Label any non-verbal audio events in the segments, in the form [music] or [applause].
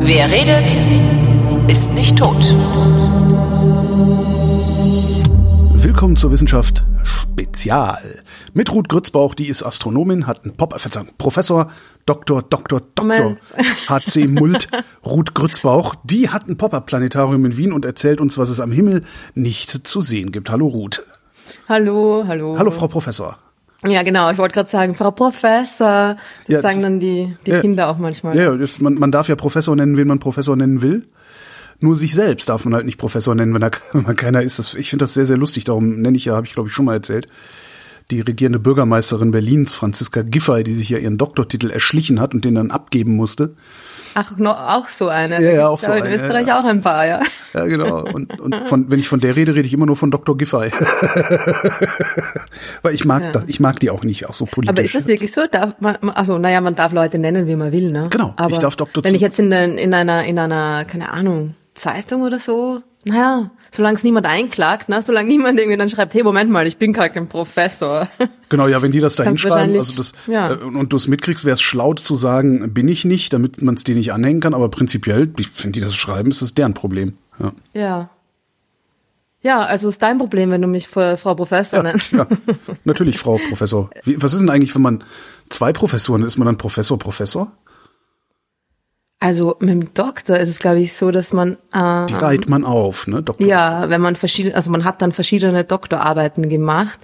Wer redet, ist nicht tot. Willkommen zur Wissenschaft Spezial. Mit Ruth Grützbauch, die ist Astronomin, hat einen Pop, Verzeihung, Professor Dr. Dr. Dr. Moment. [laughs] HC Mult, Ruth Grützbauch, die hat ein Pop-Up-Planetarium in Wien und erzählt uns, was es am Himmel nicht zu sehen gibt. Hallo Ruth. Hallo, hallo. Hallo Frau Professor. Ja, genau. Ich wollte gerade sagen, Frau Professor. Das Ja, sagen dann die, die ja. Kinder auch manchmal. Ja, das, man, man darf ja Professor nennen, wen man Professor nennen will. Nur sich selbst darf man halt nicht Professor nennen, wenn, er, [laughs] wenn man keiner ist. Das, ich finde das sehr, sehr lustig. Darum nenne ich ja, habe ich glaube ich schon mal erzählt, die regierende Bürgermeisterin Berlins, Franziska Giffey, die sich ja ihren Doktortitel erschlichen hat und den dann abgeben musste. Ach, noch, auch so eine. Ja, ja, auch so aber In eine, Österreich ja, auch ein paar, ja. Ja, genau. Und, und von, wenn ich von der rede, rede ich immer nur von Dr. Giffey. [laughs] Weil ich mag Ja. das, ich mag die auch nicht, auch so politisch. Aber ist das wirklich so? Darf man, also, naja, man darf Leute nennen, wie man will, ne? Genau, Aber ich darf Dr. Wenn ich jetzt in, der, in einer, in einer, keine Ahnung, Zeitung oder so, naja, solange es niemand einklagt, ne, solange niemand irgendwie dann schreibt, hey, Moment mal, ich bin gar kein Professor. [laughs] Genau, ja, wenn die das da hinschreiben, also das, ja. äh, und du es mitkriegst, wäre es schlau zu sagen, bin ich nicht, damit man es dir nicht anhängen kann, aber prinzipiell, wenn die das schreiben, ist das deren Problem. Ja, Ja. Ja, also ist dein Problem, wenn du mich Frau Frau Professor ja, nennst. ja. [laughs] natürlich, Frau Professor. Wie, was ist denn eigentlich, wenn man zwei Professoren ist, man dann Professor, Professor? Also mit dem Doktor ist es, glaube ich, so, dass man äh, Die reiht man auf, ne, Doktor? ja, wenn man verschiedene, also man hat dann verschiedene Doktorarbeiten gemacht.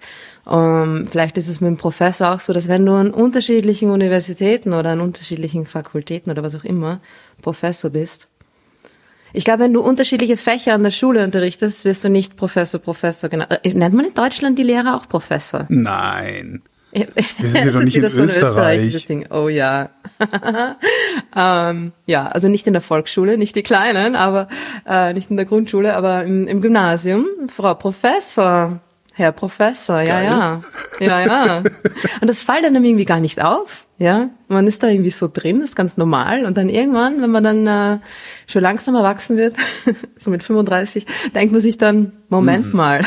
Ähm, vielleicht ist es mit dem Professor auch so, dass wenn du an unterschiedlichen Universitäten oder an unterschiedlichen Fakultäten oder was auch immer Professor bist. Ich glaube, wenn du unterschiedliche Fächer an der Schule unterrichtest, wirst du nicht Professor, Professor genannt. Äh, Nennt man in Deutschland die Lehrer auch Professor? Nein. Wir [laughs] sind ja doch nicht in Österreich. Ding. Oh ja. [laughs] ähm, ja, also nicht in der Volksschule, nicht die Kleinen, aber äh, nicht in der Grundschule, aber im, im Gymnasium. Frau Professor, Herr Professor, ja, Geil. ja. Ja, ja. Und das fällt einem irgendwie gar nicht auf. Ja, man ist da irgendwie so drin, das ist ganz normal. Und dann irgendwann, wenn man dann äh, schon langsam erwachsen wird, [laughs] so mit 35, denkt man sich dann, Moment mal,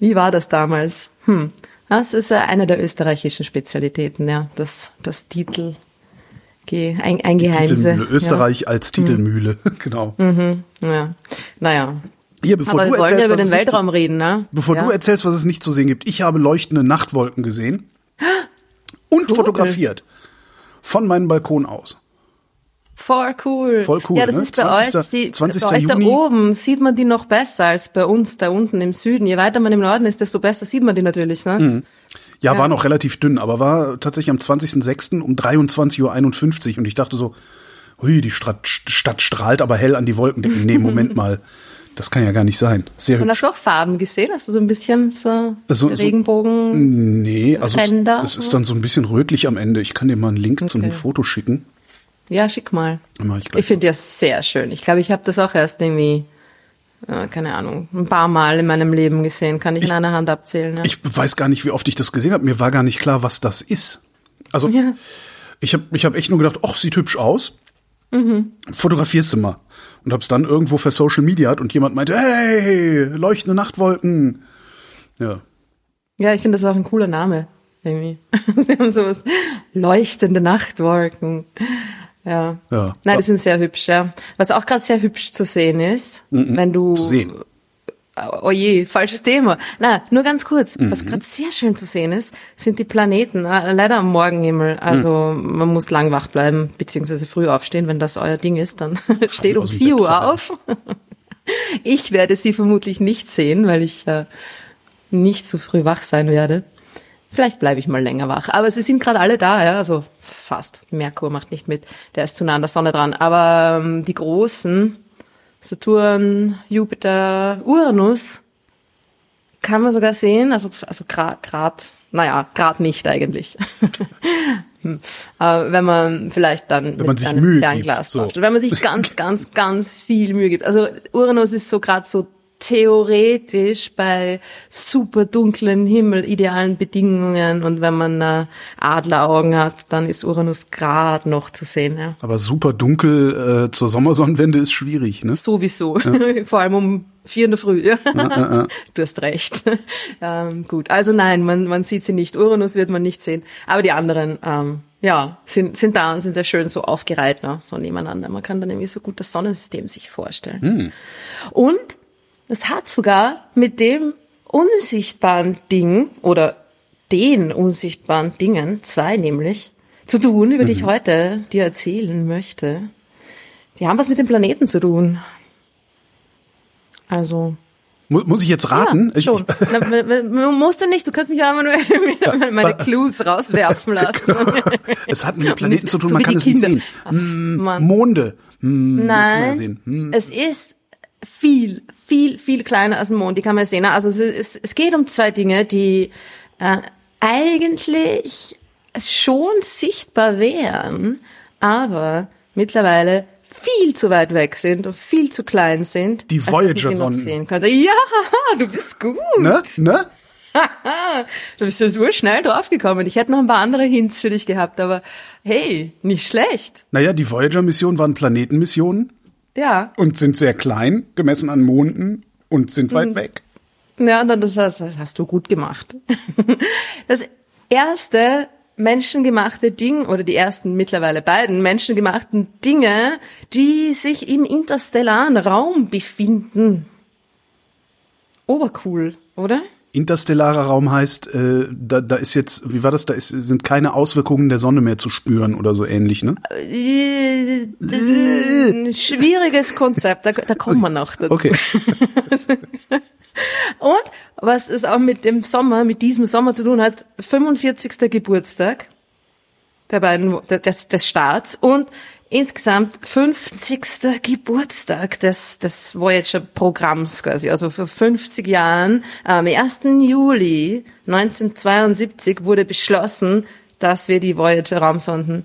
wie war das damals? Hm. Das ist äh, eine der österreichischen Spezialitäten, ja, das, das Titel, ein, ein Geheimse. Österreich als Titelmühle, [laughs] genau. Ja. Mhm. ja. Naja. Hier, bevor Aber du wir wollen erzählst, ja über was den es nicht Weltraum reden, ne? Zu, bevor ja. du erzählst, was es nicht zu sehen gibt. Ich habe leuchtende Nachtwolken gesehen [gasps] und Cool. fotografiert. Von meinem Balkon aus. Voll cool. Voll cool, Ja, das ne? ist bei 20. euch, die, 20. bei euch da Juni. oben sieht man die noch besser als bei uns da unten im Süden. Je weiter man im Norden ist, desto besser sieht man die natürlich, ne? Mhm. Ja, Ja. war noch relativ dünn, aber war tatsächlich am 20.06. um 23.51 Uhr und ich dachte so, hui, die Stadt, Stadt strahlt aber hell an die Wolken. Nee, Moment [laughs] mal. Das kann ja gar nicht sein. Sehr Und hübsch. hast du auch Farben gesehen? Hast du so ein bisschen so Also, so- Regenbogen? Nee, also es, Ränder? es ist dann so ein bisschen rötlich am Ende. Ich kann dir mal einen Link zu einem Okay. Foto schicken. Ja, schick mal. Ich. Ich finde ja sehr schön. Ich glaube, ich habe das auch erst irgendwie, äh, keine Ahnung, ein paar Mal in meinem Leben gesehen. Kann ich, in einer Hand abzählen. Ja. Ich weiß gar nicht, wie oft ich das gesehen habe. Mir war gar nicht klar, was das ist. Also Ja. ich habe ich hab echt nur gedacht, ach, sieht hübsch aus. Mhm. Fotografierst du mal. Und hab's dann irgendwo für Social Media und jemand meinte, hey, leuchtende Nachtwolken. Ja. Ja, ich finde das auch ein cooler Name. Irgendwie. [laughs] Sie haben sowas. Leuchtende Nachtwolken. Ja. Ja. Nein, die sind sehr hübsch, ja. Was auch gerade sehr hübsch zu sehen ist, wenn du. Mhm. Zu sehen. Oh je, falsches Thema. Na, nur ganz kurz. Mhm. Was gerade sehr schön zu sehen ist, sind die Planeten. äh, Leider am Morgenhimmel. Also Mhm. man muss lang wach bleiben, beziehungsweise früh aufstehen. Wenn das euer Ding ist, dann [laughs] steht um aus dem 4 Bett Uhr auf. [laughs] Ich werde sie vermutlich nicht sehen, weil ich äh, nicht so früh wach sein werde. Vielleicht bleibe ich mal länger wach. Aber sie sind gerade alle da, ja, also fast. Merkur macht nicht mit, der ist zu nah an der Sonne dran. Aber ähm, die großen, Saturn, Jupiter, Uranus, kann man sogar sehen, also, also grad, grad, naja, grad nicht eigentlich. [laughs] Hm. Aber wenn man vielleicht dann man mit sich einem Fernglas so. draufschaut. Wenn man sich ganz, ganz, ganz viel Mühe gibt. Also Uranus ist so gerade so theoretisch bei super dunklen Himmel, idealen Bedingungen und wenn man äh, Adleraugen hat, dann ist Uranus gerade noch zu sehen. Ja. Aber super dunkel äh, zur Sommersonnenwende ist schwierig, ne? Sowieso, ja. [laughs] vor allem um vier in der Früh. Ja. ja [laughs] du hast recht. [laughs] ähm, gut, also nein, man, man sieht sie nicht. Uranus wird man nicht sehen, aber die anderen ähm, ja, sind, sind da und sind sehr schön so aufgereiht, ne? so nebeneinander. Man kann dann irgendwie so gut das Sonnensystem sich vorstellen. Hm. Und das hat sogar mit dem unsichtbaren Ding oder den unsichtbaren Dingen, zwei nämlich, zu tun, über die ich mhm. heute dir erzählen möchte. Die haben was mit dem Planeten zu tun. Also. Muss ich jetzt raten? Ja, schon. [laughs] Na, musst du nicht, du kannst mich einfach nur [laughs] meine Clues rauswerfen lassen. [laughs] es hat mit dem Planeten zu tun, so man kann es nicht sehen. Hm, Monde. Hm, Nein, hm. es ist viel, viel, viel kleiner als ein Mond, die kann man sehen. Also es, es, es geht um zwei Dinge, die äh, eigentlich schon sichtbar wären, aber mittlerweile viel zu weit weg sind und viel zu klein sind. Die Voyager-Sonden. Ja, [laughs] du bist gut. Ne? Ne? [laughs] du bist ja so schnell draufgekommen. Ich hätte noch ein paar andere Hints für dich gehabt, aber hey, nicht schlecht. Naja, die Voyager-Missionen waren Planetenmissionen. Ja. Und sind sehr klein, gemessen an Monden und sind weit mhm. weg. Ja, das hast, das hast du gut gemacht. [laughs] Das erste menschengemachte Ding oder die ersten mittlerweile beiden menschengemachten Dinge, die sich im interstellaren Raum befinden. Obercool, oder? Interstellarer Raum heißt, äh, da, da ist jetzt, wie war das, da ist, sind keine Auswirkungen der Sonne mehr zu spüren oder so ähnlich, ne? Ein schwieriges Konzept, da, da kommen wir noch dazu. Okay. [laughs] Und was es auch mit dem Sommer, mit diesem Sommer zu tun hat, 45. Geburtstag der beiden, des, des Staats und insgesamt 50. Geburtstag des, des Voyager-Programms quasi. Also vor 50 Jahren, am 1. Juli 1972 wurde beschlossen, dass wir die Voyager-Raumsonden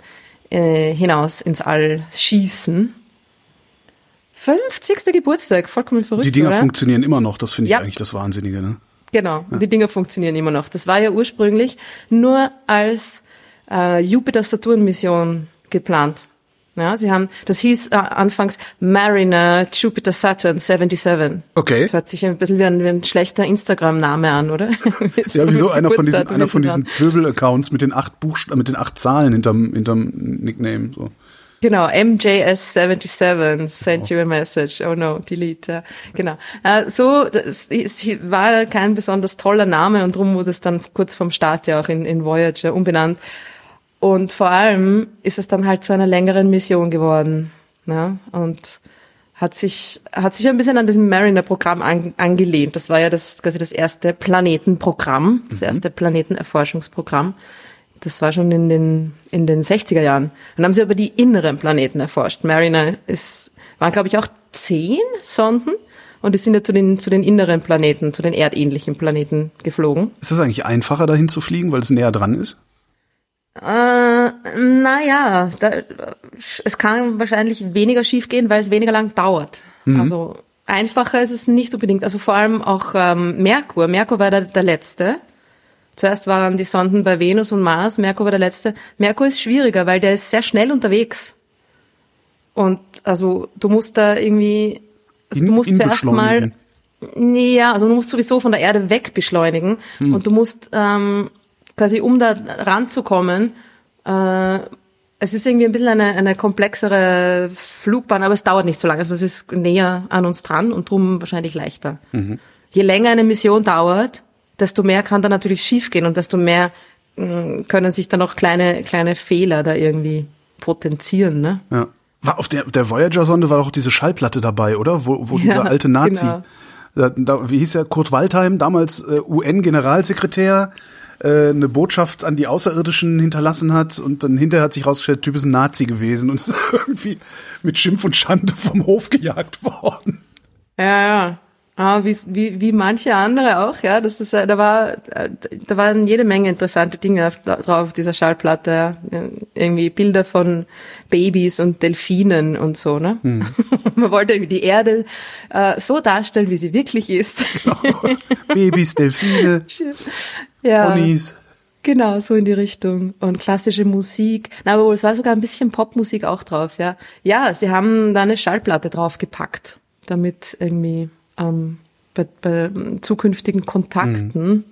äh, hinaus ins All schießen. 50. Geburtstag, vollkommen verrückt. Die Dinger oder? funktionieren immer noch, das finde ich ja. eigentlich das Wahnsinnige, ne? Genau, ja. die Dinger funktionieren immer noch. Das war ja ursprünglich nur als äh, Jupiter-Saturn-Mission geplant. Ja, sie haben, das hieß äh, anfangs Mariner Jupiter Saturn 77. Okay. Das hört sich ein bisschen wie ein, wie ein schlechter Instagram-Name an, oder? [laughs] ja, wieso einer von diesen, einer von diesen Pöbel-Accounts mit den acht Buchstaben, mit den acht Zahlen hinterm, hinterm Nickname, so. Genau, MJS77 sent you a message. Oh no, delete. Ja, genau. Äh, so, das war kein besonders toller Name und darum wurde es dann kurz vom Start ja auch in, in Voyager umbenannt. Und vor allem ist es dann halt zu einer längeren Mission geworden. Ne? Und hat sich, hat sich ein bisschen an diesem Mariner-Programm an, angelehnt. Das war ja das, quasi das erste Planetenprogramm, das mhm. erste Planetenerforschungsprogramm. Das war schon in den, in den 60er Jahren. Dann haben sie aber die inneren Planeten erforscht. Mariner ist, waren glaube ich auch zehn Sonden und die sind ja zu den, zu den inneren Planeten, zu den erdähnlichen Planeten geflogen. Ist es eigentlich einfacher dahin zu fliegen, weil es näher dran ist? Äh, naja, da, es kann wahrscheinlich weniger schiefgehen, weil es weniger lang dauert. Mhm. Also einfacher ist es nicht unbedingt. Also vor allem auch ähm, Merkur. Merkur war der, der letzte. Zuerst waren die Sonden bei Venus und Mars. Merkur war der letzte. Merkur ist schwieriger, weil der ist sehr schnell unterwegs. Und also du musst da irgendwie, also du musst zuerst mal, ja, also du musst sowieso von der Erde weg beschleunigen hm. und du musst ähm, quasi um da ranzukommen, äh, es ist irgendwie ein bisschen eine, eine komplexere Flugbahn, aber es dauert nicht so lange. Also es ist näher an uns dran und drum wahrscheinlich leichter. Mhm. Je länger eine Mission dauert, desto mehr kann da natürlich schiefgehen und desto mehr mh, mm, können sich dann auch kleine, kleine Fehler da irgendwie potenzieren. Ne? Ja. War auf der, der Voyager-Sonde war doch diese Schallplatte dabei, oder? Wo, wo [laughs] ja, dieser alte Nazi, genau. da, da, wie hieß er, Kurt Waldheim, damals äh, UN-Generalsekretär, äh, eine Botschaft an die Außerirdischen hinterlassen hat und dann hinterher hat sich rausgestellt, der Typ ist ein Nazi gewesen und [laughs] ist irgendwie mit Schimpf und Schande vom Hof gejagt worden. Ja, ja. Ah, wie, wie, wie manche andere auch, ja. Das ist, äh, da war, äh, da waren jede Menge interessante Dinge auf, drauf auf dieser Schallplatte. Irgendwie Bilder von Babys und Delfinen und so, ne? Hm. [laughs] Man wollte irgendwie die Erde äh, so darstellen, wie sie wirklich ist. [laughs] Babys, Delfine, ja. Ponys. Genau, so in die Richtung. Und klassische Musik. Na, aber es war sogar ein bisschen Popmusik auch drauf, ja. Ja, sie haben da eine Schallplatte draufgepackt, damit irgendwie ähm, bei, bei zukünftigen Kontakten mhm.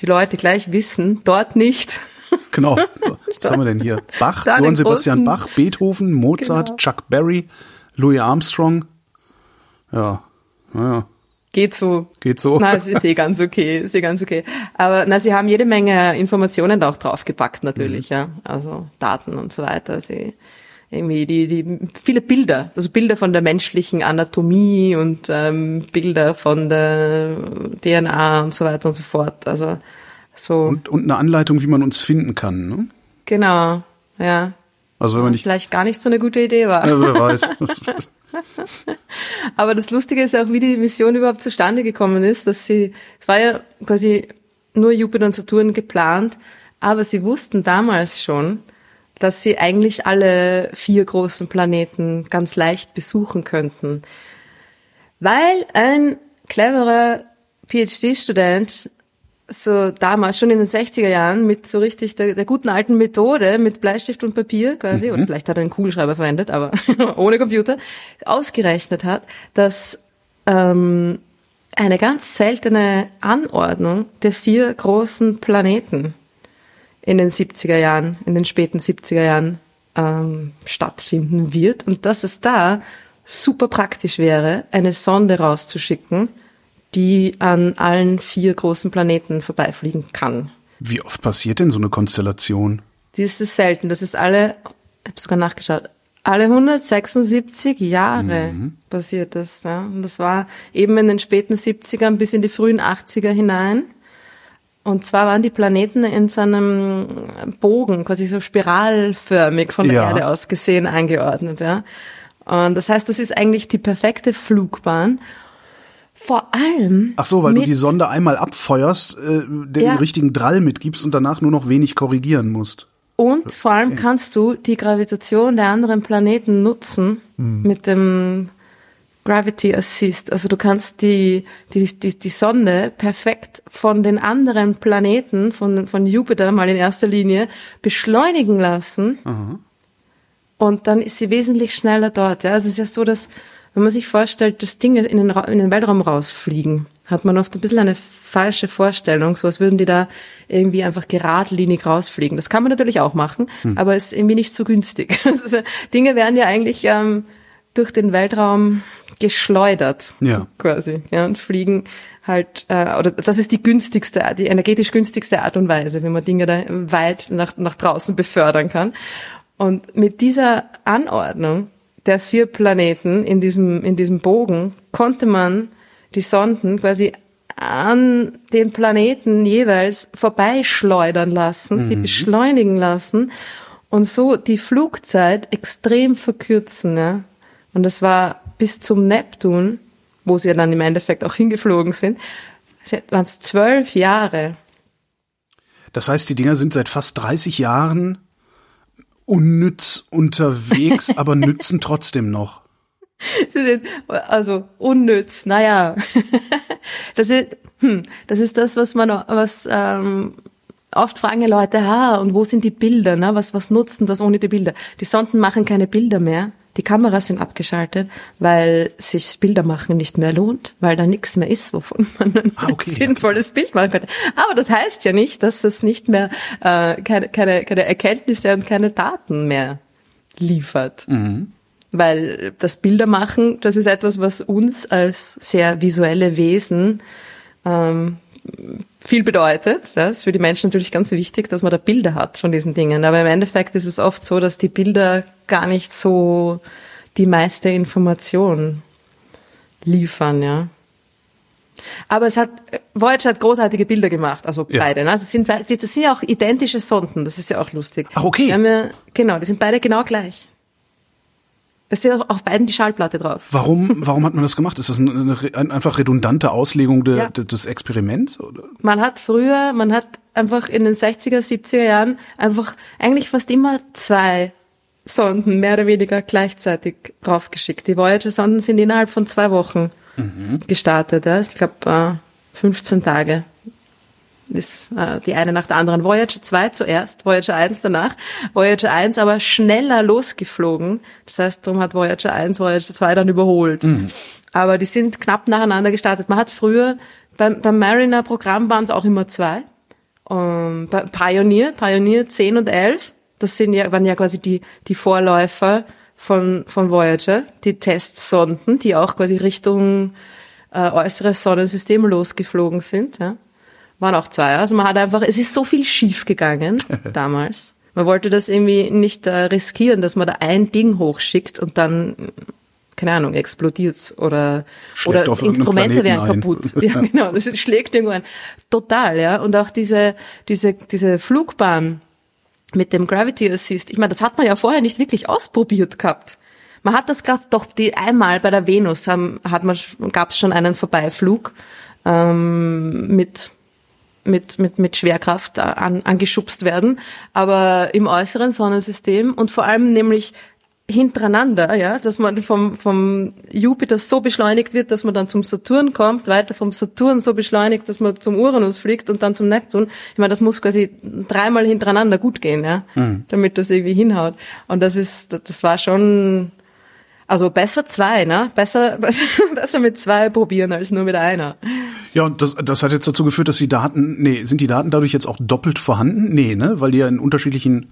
die Leute gleich wissen, dort nicht. [laughs] Genau. [laughs] Was haben wir denn hier? Bach, Johann Sebastian Bach, Beethoven, Mozart, genau. Chuck Berry, Louis Armstrong. Ja, naja. Geht so. Geht so. Na, es ist eh ganz okay, ist eh ganz okay. Aber na, sie haben jede Menge Informationen da auch draufgepackt natürlich, mhm. ja. Also Daten und so weiter. Sie irgendwie die, die viele Bilder, also Bilder von der menschlichen Anatomie und ähm, Bilder von der DNA und so weiter und so fort. Also so. Und, und eine Anleitung, wie man uns finden kann, ne? Genau, ja. Also wenn man nicht vielleicht gar nicht so eine gute Idee war. Also wer weiß. [laughs] [laughs] Aber das Lustige ist auch, wie die Mission überhaupt zustande gekommen ist, dass sie, es war ja quasi nur Jupiter und Saturn geplant, aber sie wussten damals schon, dass sie eigentlich alle vier großen Planeten ganz leicht besuchen könnten. Weil ein cleverer PhD-Student so damals schon in den 60er Jahren mit so richtig der, der guten alten Methode mit Bleistift und Papier quasi, mhm. oder vielleicht hat er einen Kugelschreiber verwendet, aber [laughs] ohne Computer, ausgerechnet hat, dass ähm, eine ganz seltene Anordnung der vier großen Planeten in den 70er Jahren, in den späten 70er Jahren ähm, stattfinden wird und dass es da super praktisch wäre, eine Sonde rauszuschicken, die an allen vier großen Planeten vorbeifliegen kann. Wie oft passiert denn so eine Konstellation? Die ist es selten. Das ist alle, ich habe sogar nachgeschaut, alle 176 Jahre mhm. passiert das. Ja. Und das war eben in den späten 70ern bis in die frühen 80er hinein. Und zwar waren die Planeten in seinem Bogen, quasi so spiralförmig von der ja. Erde aus gesehen eingeordnet, ja. Und das heißt, das ist eigentlich die perfekte Flugbahn. Vor allem. Ach so, weil du die Sonde einmal abfeuerst, äh, den ja. richtigen Drall mitgibst und danach nur noch wenig korrigieren musst. Und vor allem kannst du die Gravitation der anderen Planeten nutzen hm. mit dem Gravity Assist. Also du kannst die, die, die, die Sonde perfekt von den anderen Planeten, von, von Jupiter mal in erster Linie, beschleunigen lassen. Aha. Und dann ist sie wesentlich schneller dort. Ja? Also es ist ja so, dass, wenn man sich vorstellt, dass Dinge in den, in den Weltraum rausfliegen, hat man oft ein bisschen eine falsche Vorstellung, so als würden die da irgendwie einfach geradlinig rausfliegen. Das kann man natürlich auch machen, hm. aber ist irgendwie nicht so günstig. [laughs] Also Dinge werden ja eigentlich ähm, durch den Weltraum geschleudert, ja. quasi, ja, und fliegen halt, äh, oder das ist die günstigste, die energetisch günstigste Art und Weise, wie man Dinge da weit nach, nach draußen befördern kann. Und mit dieser Anordnung der vier Planeten in diesem, in diesem Bogen konnte man die Sonden quasi an den Planeten jeweils vorbeischleudern lassen, mhm. sie beschleunigen lassen und so die Flugzeit extrem verkürzen. Ja? Und das war bis zum Neptun, wo sie dann im Endeffekt auch hingeflogen sind, waren es zwölf Jahre. Das heißt, die Dinger sind seit fast 30 Jahren unnütz unterwegs, [laughs] aber nützen trotzdem noch. Also unnütz, naja. [laughs] Das ist, hm, das ist das, was man, was ähm, oft fragen Leute, ah, und wo sind die Bilder? Ne? Was, was nutzen das ohne die Bilder? Die Sonden machen keine Bilder mehr. Die Kameras sind abgeschaltet, weil sich Bilder machen nicht mehr lohnt, weil da nichts mehr ist, wovon [laughs] man ein ah, okay, sinnvolles okay. Bild machen könnte. Aber das heißt ja nicht, dass es nicht mehr äh, keine, keine, keine Erkenntnisse und keine Daten mehr liefert. Mhm. Weil das Bildermachen, das ist etwas, was uns als sehr visuelle Wesen ähm, viel bedeutet. Das ist für die Menschen natürlich ganz wichtig, dass man da Bilder hat von diesen Dingen. Aber im Endeffekt ist es oft so, dass die Bilder gar nicht so die meiste Information liefern, ja. Aber es hat, Voyager hat großartige Bilder gemacht, also ja. beide. Ne? Also sind, das sind ja auch identische Sonden, das ist ja auch lustig. Ach, okay. Ja, genau, die sind beide genau gleich. Es steht auf, beiden die Schallplatte drauf. Warum, [laughs] warum hat man das gemacht? Ist das eine, eine einfach redundante Auslegung de, Ja. de, des Experiments? Oder? Man hat früher, man hat einfach in den 60er, 70er Jahren einfach eigentlich fast immer zwei Sonden mehr oder weniger gleichzeitig raufgeschickt. Die Voyager-Sonden sind innerhalb von zwei Wochen gestartet. Ja. Ich glaube, äh, 15 Tage ist äh, die eine nach der anderen. Voyager 2 zuerst, Voyager 1 danach. Voyager 1 aber schneller losgeflogen. Das heißt, darum hat Voyager 1 Voyager 2 dann überholt. Aber die sind knapp nacheinander gestartet. Man hat früher, beim, beim Mariner-Programm waren es auch immer zwei. Um, bei Pioneer, Pioneer 10 und 11, das sind ja, waren ja quasi die, die Vorläufer von, von Voyager, die Testsonden, die auch quasi Richtung äh, äußeres Sonnensystem losgeflogen sind. Ja. Waren auch zwei. Also man hat einfach, es ist so viel schief gegangen [laughs] damals. Man wollte das irgendwie nicht äh, riskieren, dass man da ein Ding hochschickt und dann, keine Ahnung, explodiert's oder, Schlägt oder Instrumente Planeten wären ein. kaputt. [laughs] Ja, genau, das schlägt irgendwo ein. Total, ja. Und auch diese, diese, diese Flugbahn mit dem Gravity Assist, ich meine, das hat man ja vorher nicht wirklich ausprobiert gehabt. Man hat das glaub, doch die einmal bei der Venus haben, hat man gab es schon einen Vorbeiflug ähm, mit mit mit mit Schwerkraft an, angeschubst werden, aber im äußeren Sonnensystem und vor allem nämlich hintereinander, ja, dass man vom, vom Jupiter so beschleunigt wird, dass man dann zum Saturn kommt, weiter vom Saturn so beschleunigt, dass man zum Uranus fliegt und dann zum Neptun. Ich meine, das muss quasi dreimal hintereinander gut gehen, ja, damit das irgendwie hinhaut. Und das ist, das war schon, also besser zwei, ne? Besser, [laughs] besser, besser mit zwei probieren als nur mit einer. Ja, und das, das hat jetzt dazu geführt, dass die Daten, nee, sind die Daten dadurch jetzt auch doppelt vorhanden? Nee, ne? Weil die ja in unterschiedlichen,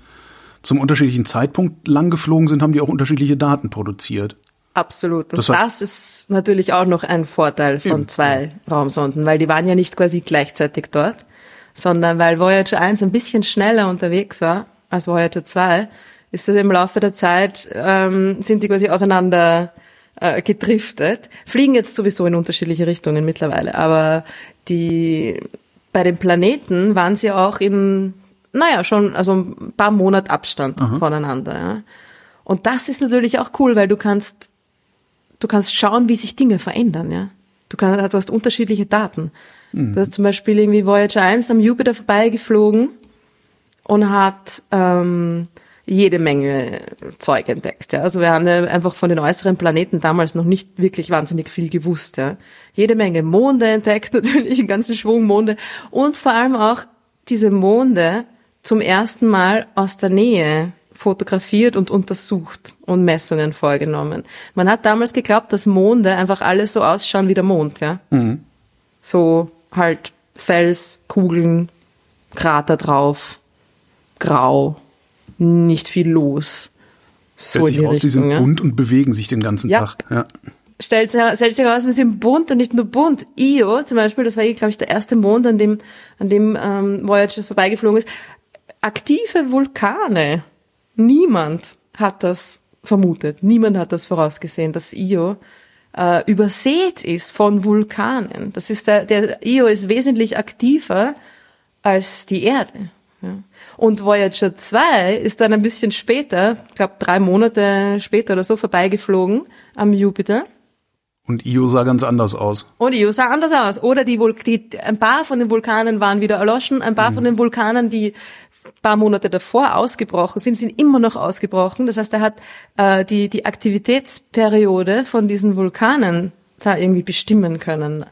zum unterschiedlichen Zeitpunkt lang geflogen sind, haben die auch unterschiedliche Daten produziert. Absolut. Und Das das, heißt- ist natürlich auch noch ein Vorteil von Eben, zwei Raumsonden, weil die waren ja nicht quasi gleichzeitig dort, sondern weil Voyager 1 ein bisschen schneller unterwegs war als Voyager 2, ist das im Laufe der Zeit, ähm, sind die quasi auseinander äh, gedriftet, fliegen jetzt sowieso in unterschiedliche Richtungen mittlerweile, aber die, bei den Planeten waren sie auch in, naja, schon, also ein paar Monate Abstand voneinander, ja. Und das ist natürlich auch cool, weil du kannst du kannst schauen, wie sich Dinge verändern, ja. Du, kannst, du hast unterschiedliche Daten. Du hast zum Beispiel irgendwie Voyager 1 am Jupiter vorbeigeflogen und hat ähm, jede Menge Zeug entdeckt. Ja. Also wir haben ja einfach von den äußeren Planeten damals noch nicht wirklich wahnsinnig viel gewusst. Ja. Jede Menge Monde entdeckt, [laughs] natürlich, einen ganzen Schwung Monde. Und vor allem auch diese Monde zum ersten Mal aus der Nähe fotografiert und untersucht und Messungen vorgenommen. Man hat damals geglaubt, dass Monde einfach alles so ausschauen wie der Mond, ja. So halt Fels, Kugeln, Krater drauf, grau, nicht viel los. So Stellt sich raus, die sind ja. bunt und bewegen sich den ganzen Ja. Tag. Ja. Stellt sich, stellt sich heraus, sie sind bunt und nicht nur bunt. Io zum Beispiel, das war, glaube ich, der erste Mond, an dem, an dem ähm, Voyager vorbeigeflogen ist. Aktive Vulkane. Niemand hat das vermutet. Niemand hat das vorausgesehen, dass Io äh, übersät ist von Vulkanen. Das ist der, der Io ist wesentlich aktiver als die Erde. Ja. Und Voyager 2 ist dann ein bisschen später, ich glaube drei Monate später oder so, vorbeigeflogen am Jupiter. Und Io sah ganz anders aus. Und Io sah anders aus. Oder die, Vul die ein paar von den Vulkanen waren wieder erloschen, ein paar von den Vulkanen, die paar Monate davor ausgebrochen sind, sind immer noch ausgebrochen. Das heißt, er hat äh, die, die Aktivitätsperiode von diesen Vulkanen da irgendwie bestimmen können.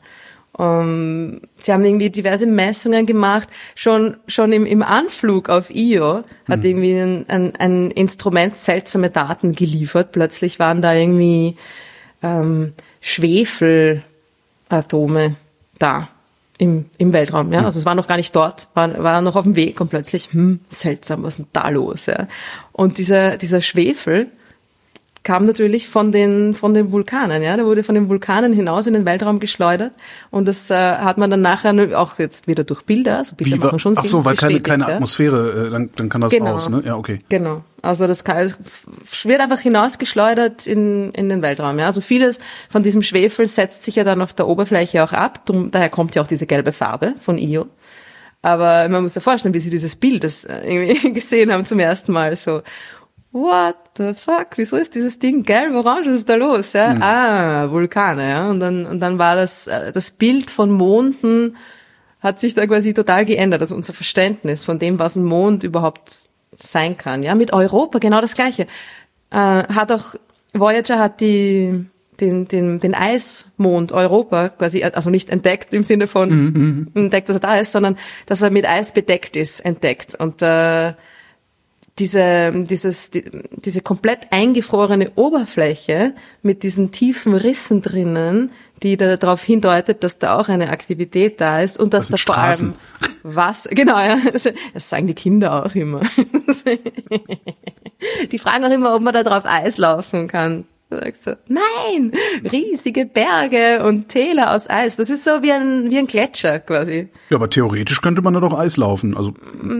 Um, sie haben irgendwie diverse Messungen gemacht. Schon, schon im, im Anflug auf Io hat irgendwie ein, ein, ein Instrument seltsame Daten geliefert. Plötzlich waren da irgendwie ähm, Schwefelatome da im, im Weltraum. Ja? Also es war noch gar nicht dort, war, war noch auf dem Weg und plötzlich, hm, seltsam, was ist denn da los? Ja? Und dieser, dieser Schwefel kam natürlich von den, von den Vulkanen, ja. Der wurde von den Vulkanen hinaus in den Weltraum geschleudert. Und das äh, hat man dann nachher auch jetzt wieder durch Bilder, also Bilder Wie, machen schon ach Sinn, so, weil keine, keine ja. Atmosphäre, äh, dann, dann kann das Genau. raus, ne? Ja, okay. Genau. Also das kann, es wird einfach hinausgeschleudert in, in den Weltraum. Ja. Also vieles von diesem Schwefel setzt sich ja dann auf der Oberfläche auch ab. Drum, daher kommt ja auch diese gelbe Farbe von Io. Aber man muss sich vorstellen, wie sie dieses Bild das äh, irgendwie [laughs] gesehen haben zum ersten Mal so. What the fuck, wieso ist dieses Ding gelb-orange, was ist da los? Ja? Mhm. Ah, Vulkane, ja. Und dann, und dann war das, äh, das Bild von Monden hat sich da quasi total geändert, also unser Verständnis von dem, was ein Mond überhaupt sein kann. Ja, mit Europa genau das Gleiche. Äh, hat auch, Voyager hat die, den, den, den Eismond Europa quasi, also nicht entdeckt im Sinne von entdeckt, dass er da ist, sondern dass er mit Eis bedeckt ist, entdeckt. Und äh, diese, dieses, die, diese komplett eingefrorene Oberfläche mit diesen tiefen Rissen drinnen, die da darauf hindeutet, dass da auch eine Aktivität da ist und dass Das da vor Straßen. allem was, genau, ja, das sagen die Kinder auch immer. [laughs] Die fragen auch immer, ob man da drauf Eis laufen kann. Da sag ich so, nein, riesige Berge und Täler aus Eis. Das ist so wie ein, wie ein Gletscher quasi. Ja, aber theoretisch könnte man da doch Eis laufen. Also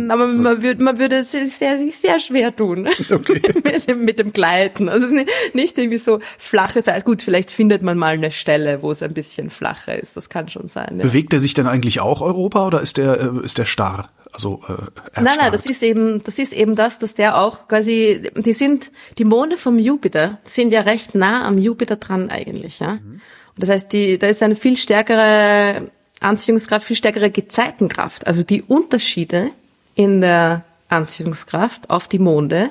Aber man würde, man würde es sich sehr, sich sehr schwer tun [laughs] mit, dem, mit dem Gleiten. Also es ist nicht, nicht irgendwie so flaches Eis. Gut, vielleicht findet man mal eine Stelle, wo es ein bisschen flacher ist. Das kann schon sein. Ja. bewegt er sich denn eigentlich auch Europa oder ist der äh, ist der starr? Also äh, Nein, nein, das ist eben, das ist eben das, dass der auch quasi, die sind, die Monde vom Jupiter sind ja recht nah am Jupiter dran eigentlich, ja. Und das heißt, die, da ist eine viel stärkere Anziehungskraft, viel stärkere Gezeitenkraft. Also die Unterschiede in der Anziehungskraft auf die Monde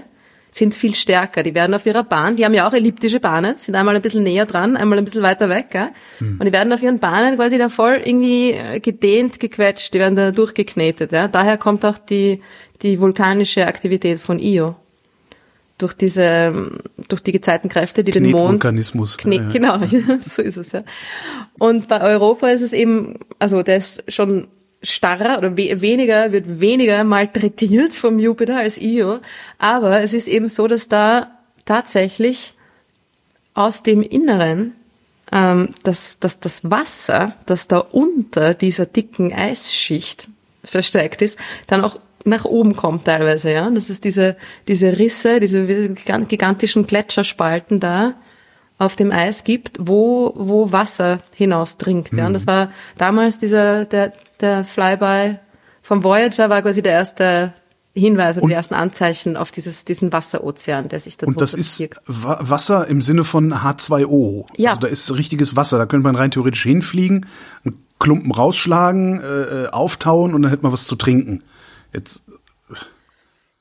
sind viel stärker. Die werden auf ihrer Bahn, die haben ja auch elliptische Bahnen, sind einmal ein bisschen näher dran, einmal ein bisschen weiter weg, gell? und die werden auf ihren Bahnen quasi da voll irgendwie äh, gedehnt, gequetscht, die werden da durchgeknetet. Ja? Daher kommt auch die, die vulkanische Aktivität von Io. Durch diese, durch die Gezeitenkräfte, die den Mond Knetvulkanismus. Kne Ja, ja. Genau, [laughs] ja, so ist es ja. Und bei Europa ist es eben, also der ist schon starrer oder we weniger, wird weniger malträtiert vom Jupiter als Io. Aber es ist eben so, dass da tatsächlich aus dem Inneren ähm, dass, dass das Wasser, das da unter dieser dicken Eisschicht versteckt ist, dann auch nach oben kommt teilweise, ja. Das ist diese, diese Risse, diese gigantischen Gletscherspalten da auf dem Eis gibt, wo, wo Wasser hinausdringt, ja. Und das war damals dieser, der, der Flyby vom Voyager war quasi der erste Hinweis oder Und- die ersten Anzeichen auf dieses, diesen Wasserozean, der sich da Und das ist. Wa- Wasser im Sinne von H2O. Ja. Also da ist richtiges Wasser. Da könnte man rein theoretisch hinfliegen, einen Klumpen rausschlagen, äh, äh, auftauen und dann hätte man was zu trinken. Jetzt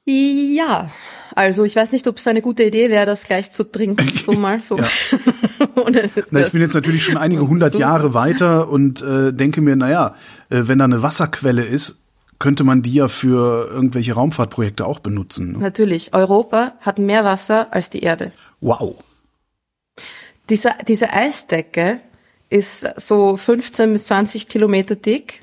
Ja, also ich weiß nicht, ob es eine gute Idee wäre, das gleich zu trinken, [laughs] so mal so. [laughs] Na, ich bin jetzt natürlich schon einige hundert So. Jahre weiter [laughs] und äh, denke mir, naja, äh, wenn da eine Wasserquelle ist, könnte man die ja für irgendwelche Raumfahrtprojekte auch benutzen. ne? Natürlich, Europa hat mehr Wasser als die Erde. Wow. Diese, diese Eisdecke ist so 15 bis 20 Kilometer dick.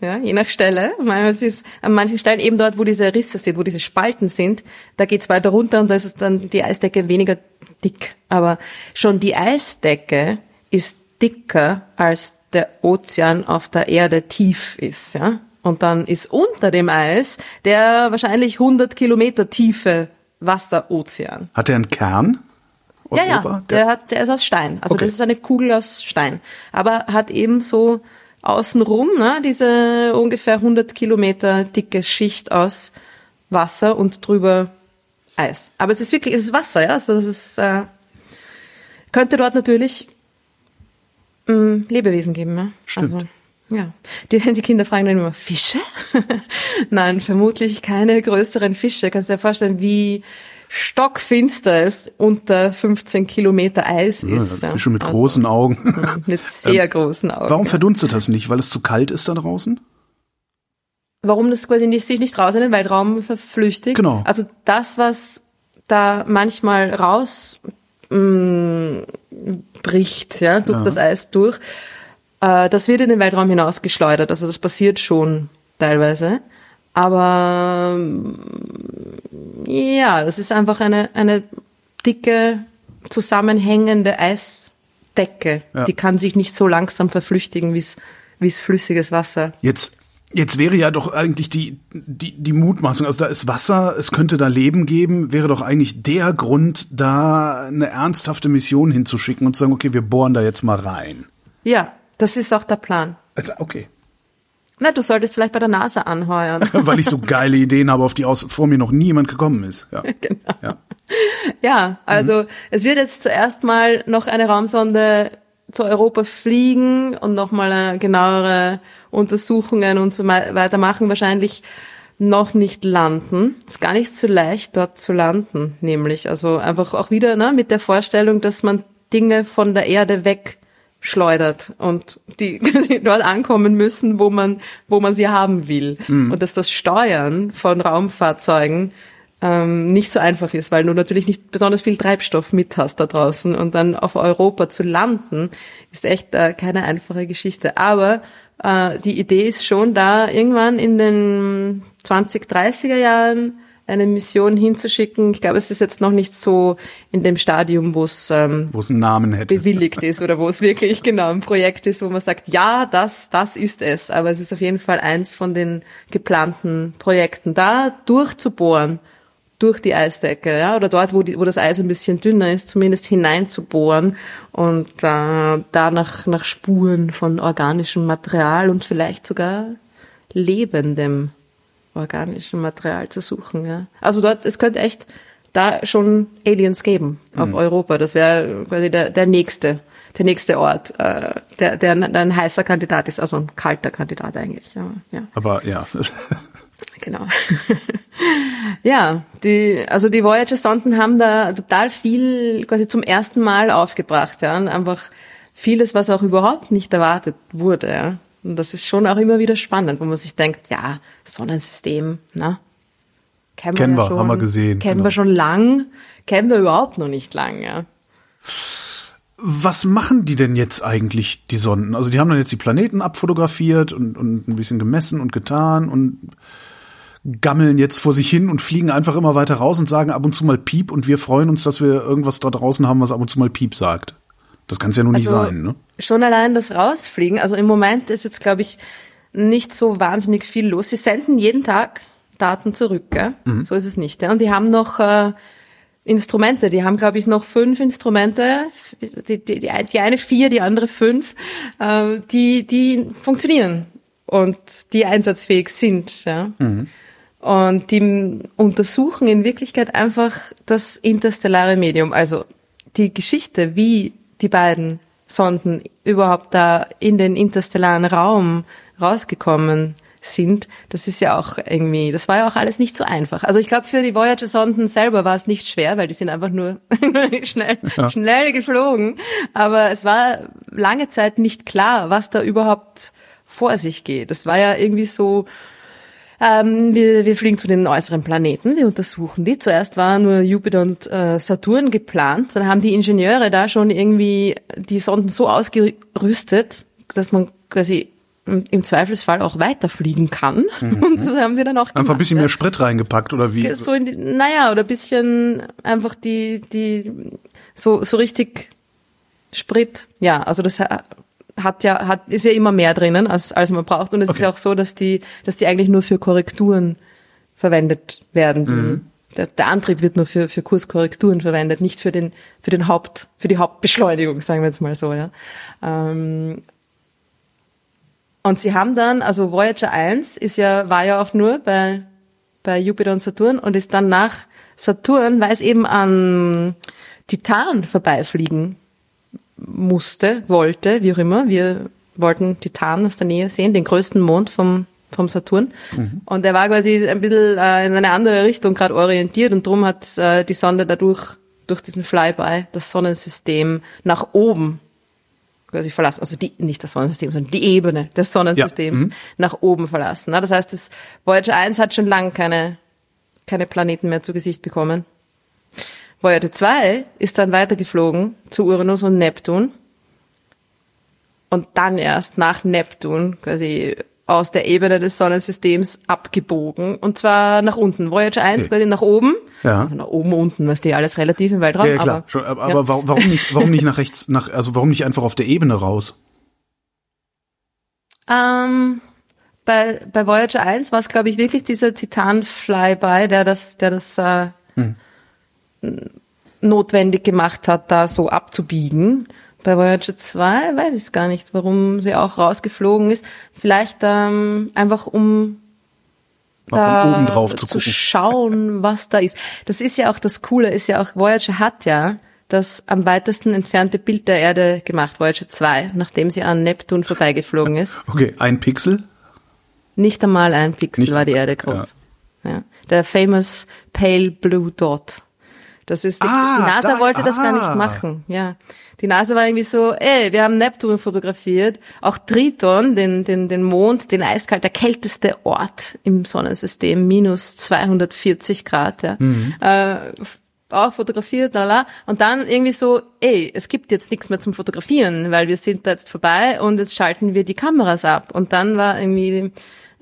Ja, je nach Stelle. Manchmal ist es an manchen Stellen eben dort, wo diese Risse sind, wo diese Spalten sind, da geht's weiter runter und da ist es dann die Eisdecke weniger dick. Aber schon die Eisdecke ist dicker als der Ozean auf der Erde tief ist, ja. Und dann ist unter dem Eis der wahrscheinlich 100 Kilometer tiefe Wasserozean. Hat er einen Kern? Ja, ja, Europa? der, hat, der ist aus Stein. Also Okay. das ist eine Kugel aus Stein. Aber hat eben so außenrum ne, diese ungefähr 100 Kilometer dicke Schicht aus Wasser und drüber Eis. Aber es ist wirklich, es ist Wasser, ja. Also das ist, äh, könnte dort natürlich mh, Lebewesen geben, ja. Stimmt. Also, ja. Die, die Kinder fragen dann immer, Fische? [laughs] Nein, vermutlich keine größeren Fische. Kannst du dir vorstellen, wie stockfinster es unter 15 Kilometer Eis ist. Ja, ja. Fische mit Also, großen Augen. [laughs] Mit sehr großen Augen. Warum ja. verdunstet das nicht? Weil es zu kalt ist da draußen? warum das quasi nicht, sich nicht raus in den Weltraum verflüchtigt. Genau. Also das, was da manchmal raus mh, bricht, ja, durch das Eis durch, äh, das wird in den Weltraum hinausgeschleudert. Also das passiert schon teilweise. Aber ähm, ja, das ist einfach eine, eine dicke, zusammenhängende Eisdecke. Ja. Die kann sich nicht so langsam verflüchtigen, wie es wie es flüssiges Wasser. Jetzt, jetzt wäre ja doch eigentlich die, die, die Mutmaßung, also da ist Wasser, es könnte da Leben geben, wäre doch eigentlich der Grund, da eine ernsthafte Mission hinzuschicken und zu sagen, okay, wir bohren da jetzt mal rein. Ja, das ist auch der Plan. Also, okay. Na, du solltest vielleicht bei der NASA anheuern. [laughs] Weil ich so geile Ideen habe, auf die aus, vor mir noch niemand gekommen ist. Ja. [laughs] genau. Ja. Ja, also mhm. es wird jetzt zuerst mal noch eine Raumsonde zu Europa fliegen und nochmal genauere Untersuchungen und so weiter machen. Wahrscheinlich noch nicht landen. Ist gar nicht so leicht, dort zu landen, nämlich. Also einfach auch wieder ne, mit der Vorstellung, dass man Dinge von der Erde wegschleudert und [laughs] die dort ankommen müssen, wo man, wo man sie haben will. Mhm. Und dass das Steuern von Raumfahrzeugen ähm, nicht so einfach ist, weil du natürlich nicht besonders viel Treibstoff mit hast da draußen und dann auf Europa zu landen, ist echt äh, keine einfache Geschichte. Aber äh, die Idee ist schon da, irgendwann in den 20, 30er Jahren eine Mission hinzuschicken. Ich glaube, es ist jetzt noch nicht so in dem Stadium, wo es ähm, wo es einen Namen hätte. bewilligt ist oder wo es wirklich genau ein Projekt ist, wo man sagt, ja, das, das ist es. Aber es ist auf jeden Fall eins von den geplanten Projekten, da durchzubohren durch die Eisdecke, ja, oder dort, wo, die, wo das Eis ein bisschen dünner ist, zumindest hineinzubohren und äh, da nach, nach Spuren von organischem Material und vielleicht sogar lebendem organischem Material zu suchen. Ja. Also dort, es könnte echt da schon Aliens geben auf mhm. Europa. Das wäre quasi der, der nächste, der nächste Ort, äh, der, der, der ein heißer Kandidat ist, also ein kalter Kandidat eigentlich. Ja, ja. Aber ja. [laughs] genau. [laughs] ja, die, also die Voyager-Sonden haben da total viel quasi zum ersten Mal aufgebracht, ja, und einfach vieles, was auch überhaupt nicht erwartet wurde, ja. Und das ist schon auch immer wieder spannend, wo man sich denkt, ja, Sonnensystem, ne? Kennen, kennen wir, ja schon, haben wir gesehen. Kennen genau. wir schon lang, kennen wir überhaupt noch nicht lang, ja. Was machen die denn jetzt eigentlich, die Sonden? Also die haben dann jetzt die Planeten abfotografiert und, und ein bisschen gemessen und getan und gammeln jetzt vor sich hin und fliegen einfach immer weiter raus und sagen ab und zu mal Piep und wir freuen uns, dass wir irgendwas da draußen haben, was ab und zu mal Piep sagt. Das kann es ja nur also nicht sein, ne? Schon allein das Rausfliegen. Also im Moment ist jetzt, glaube ich, nicht so wahnsinnig viel los. Sie senden jeden Tag Daten zurück, gell? Mhm. So ist es nicht. Ja? Und die haben noch äh, Instrumente. Die haben, glaube ich, noch fünf Instrumente. Die, die, die, die eine vier, die andere fünf, äh, die, die funktionieren und die einsatzfähig sind. Ja? Mhm. Und die untersuchen in Wirklichkeit einfach das interstellare Medium, also die Geschichte, wie die beiden Sonden überhaupt da in den interstellaren Raum rausgekommen sind. Das ist ja auch irgendwie, das war ja auch alles nicht so einfach. Also ich glaube, für die Voyager-Sonden selber war es nicht schwer, weil die sind einfach nur [laughs] schnell, ja. schnell geflogen. Aber es war lange Zeit nicht klar, was da überhaupt vor sich geht. Es war ja irgendwie so, ähm, wir, wir fliegen zu den äußeren Planeten, wir untersuchen die. Zuerst war nur Jupiter und äh, Saturn geplant. Dann haben die Ingenieure da schon irgendwie die Sonden so ausgerüstet, dass man quasi im Zweifelsfall auch weiterfliegen kann. Mhm. Und das haben sie dann auch gemacht. Einfach ein bisschen mehr Sprit reingepackt oder wie? So in die, naja, oder ein bisschen einfach die, die, so, so richtig Sprit. Ja, also das hat ja, hat, ist ja immer mehr drinnen, als, als man braucht. Und es okay. ist auch so, dass die, dass die eigentlich nur für Korrekturen verwendet werden. Mhm. Der, der Antrieb wird nur für, für Kurskorrekturen verwendet, nicht für den, für den Haupt, für die Hauptbeschleunigung, sagen wir jetzt mal so, ja. Ähm, und sie haben dann, also Voyager 1 ist ja, war ja auch nur bei, bei Jupiter und Saturn und ist dann nach Saturn, weil es eben an Titan vorbeifliegen musste, wollte, wie auch immer. Wir wollten Titan aus der Nähe sehen, den größten Mond vom, vom Saturn. Mhm. Und er war quasi ein bisschen äh, in eine andere Richtung gerade orientiert und darum hat äh, die Sonde dadurch, durch diesen Flyby, das Sonnensystem nach oben quasi verlassen. Also die, nicht das Sonnensystem, sondern die Ebene des Sonnensystems ja. mhm. nach oben verlassen. Das heißt, das Voyager 1 hat schon lange keine, keine Planeten mehr zu Gesicht bekommen. Voyager 2 ist dann weitergeflogen zu Uranus und Neptun und dann erst nach Neptun quasi aus der Ebene des Sonnensystems abgebogen und zwar nach unten. Voyager 1 okay. quasi nach oben, ja. also nach oben unten, was die alles relativ im Weltraum. Ja, ja klar. Aber, Schon, aber ja. warum, nicht, [laughs] warum nicht nach rechts, nach, also warum nicht einfach auf der Ebene raus? Ähm, bei, bei Voyager 1 war es, glaube ich, wirklich dieser Titan-Flyby, der das, der das äh, hm notwendig gemacht hat, da so abzubiegen. Bei Voyager 2 weiß ich gar nicht, warum sie auch rausgeflogen ist. Vielleicht ähm, einfach um Mal von oben drauf zu zu schauen, was da ist. Das ist ja auch das Coole, ist ja auch, Voyager hat ja das am weitesten entfernte Bild der Erde gemacht, Voyager 2, nachdem sie an Neptun vorbeigeflogen ist. [laughs] Okay, ein Pixel. Nicht einmal ein Pixel Nicht war die Erde groß. Ja. Der famous Pale Blue Dot. Das ist, Ah, die NASA da- wollte das gar ah. nicht machen, ja. Die NASA war irgendwie so, ey, wir haben Neptun fotografiert, auch Triton, den, den, den Mond, den eiskalt, der kälteste Ort im Sonnensystem, minus 240 Grad, ja. Mhm. Äh, auch fotografiert, lala. Und dann irgendwie so, ey, es gibt jetzt nichts mehr zum Fotografieren, weil wir sind da jetzt vorbei und jetzt schalten wir die Kameras ab. Und dann war irgendwie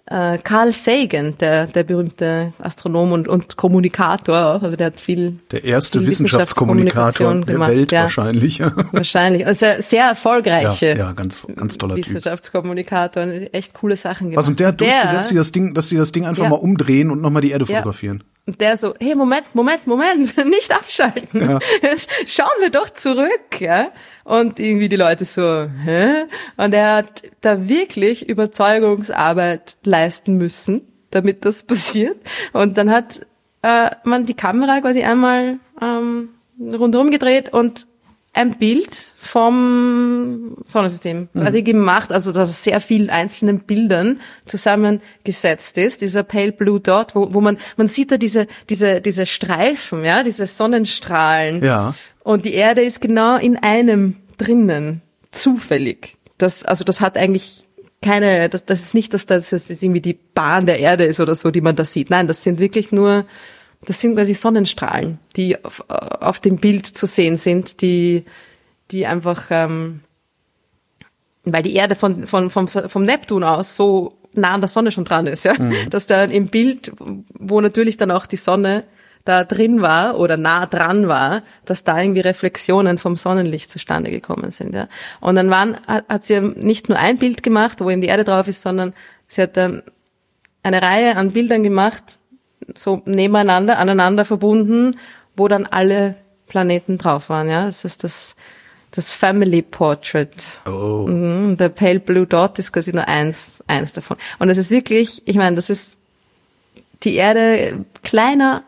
äh, Carl Sagan, der, der berühmte Astronom und, und Kommunikator also der hat viel Der erste viel Wissenschaftskommunikator Wissenschaftskommunikation der gemacht, Welt ja. wahrscheinlich. ja, [laughs] Wahrscheinlich. Also sehr, sehr erfolgreiche ja, ganz, ganz toller. Wissenschaftskommunikator, echt coole Sachen gemacht. Was und der hat durchgesetzt, dass sie das Ding, dass sie das Ding einfach Ja. mal umdrehen und nochmal die Erde Ja. fotografieren. Und der so, hey, Moment, Moment, Moment, [laughs] nicht abschalten. Jetzt Schauen wir doch zurück, ja. Und irgendwie die Leute so, hä? Und er hat da wirklich Überzeugungsarbeit leisten müssen, damit das [laughs] passiert. Und dann hat äh, man die Kamera quasi einmal ähm, rundherum gedreht und ein Bild vom Sonnensystem quasi gemacht, also dass sehr vielen einzelnen Bildern zusammengesetzt ist, dieser Pale Blue Dot, wo, wo man, man sieht da diese, diese, diese Streifen, ja, diese Sonnenstrahlen. Ja. Und die Erde ist genau in einem drinnen, zufällig. Das, also das hat eigentlich keine, das, das ist nicht, dass das jetzt irgendwie die Bahn der Erde ist oder so, die man da sieht. Nein, das sind wirklich nur, das sind quasi Sonnenstrahlen, die auf, auf dem Bild zu sehen sind, die, die einfach, ähm, weil die Erde von, von, vom, vom Neptun aus so nah an der Sonne schon dran ist, ja, dass da im Bild, wo natürlich dann auch die Sonne da drin war oder nah dran war, dass da irgendwie Reflexionen vom Sonnenlicht zustande gekommen sind, ja. Und dann waren, hat, hat sie nicht nur ein Bild gemacht, wo eben die Erde drauf ist, sondern sie hat ähm, eine Reihe an Bildern gemacht, so nebeneinander, aneinander verbunden, wo dann alle Planeten drauf waren, ja. Das ist das, das Family Portrait. Oh. Mhm, der Pale Blue Dot ist quasi nur eins, eins davon. Und es ist wirklich, ich meine, das ist die Erde kleiner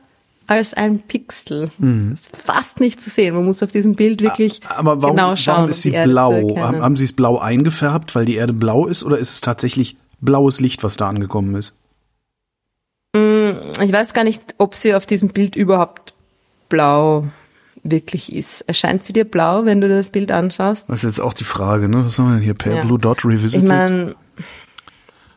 als ein Pixel. Das ist fast nicht zu sehen. Man muss auf diesem Bild wirklich Aber warum, genau schauen, warum um ist sie die Erde zu blau? haben sie es blau eingefärbt, weil die Erde blau ist, oder ist es tatsächlich blaues Licht, was da angekommen ist? Ich weiß gar nicht, ob sie auf diesem Bild überhaupt blau wirklich ist. Erscheint sie dir blau, wenn du das Bild anschaust? Das ist jetzt auch die Frage, ne? Was haben wir denn hier? Pale Ja. Blue Dot Revisited? Ich meine,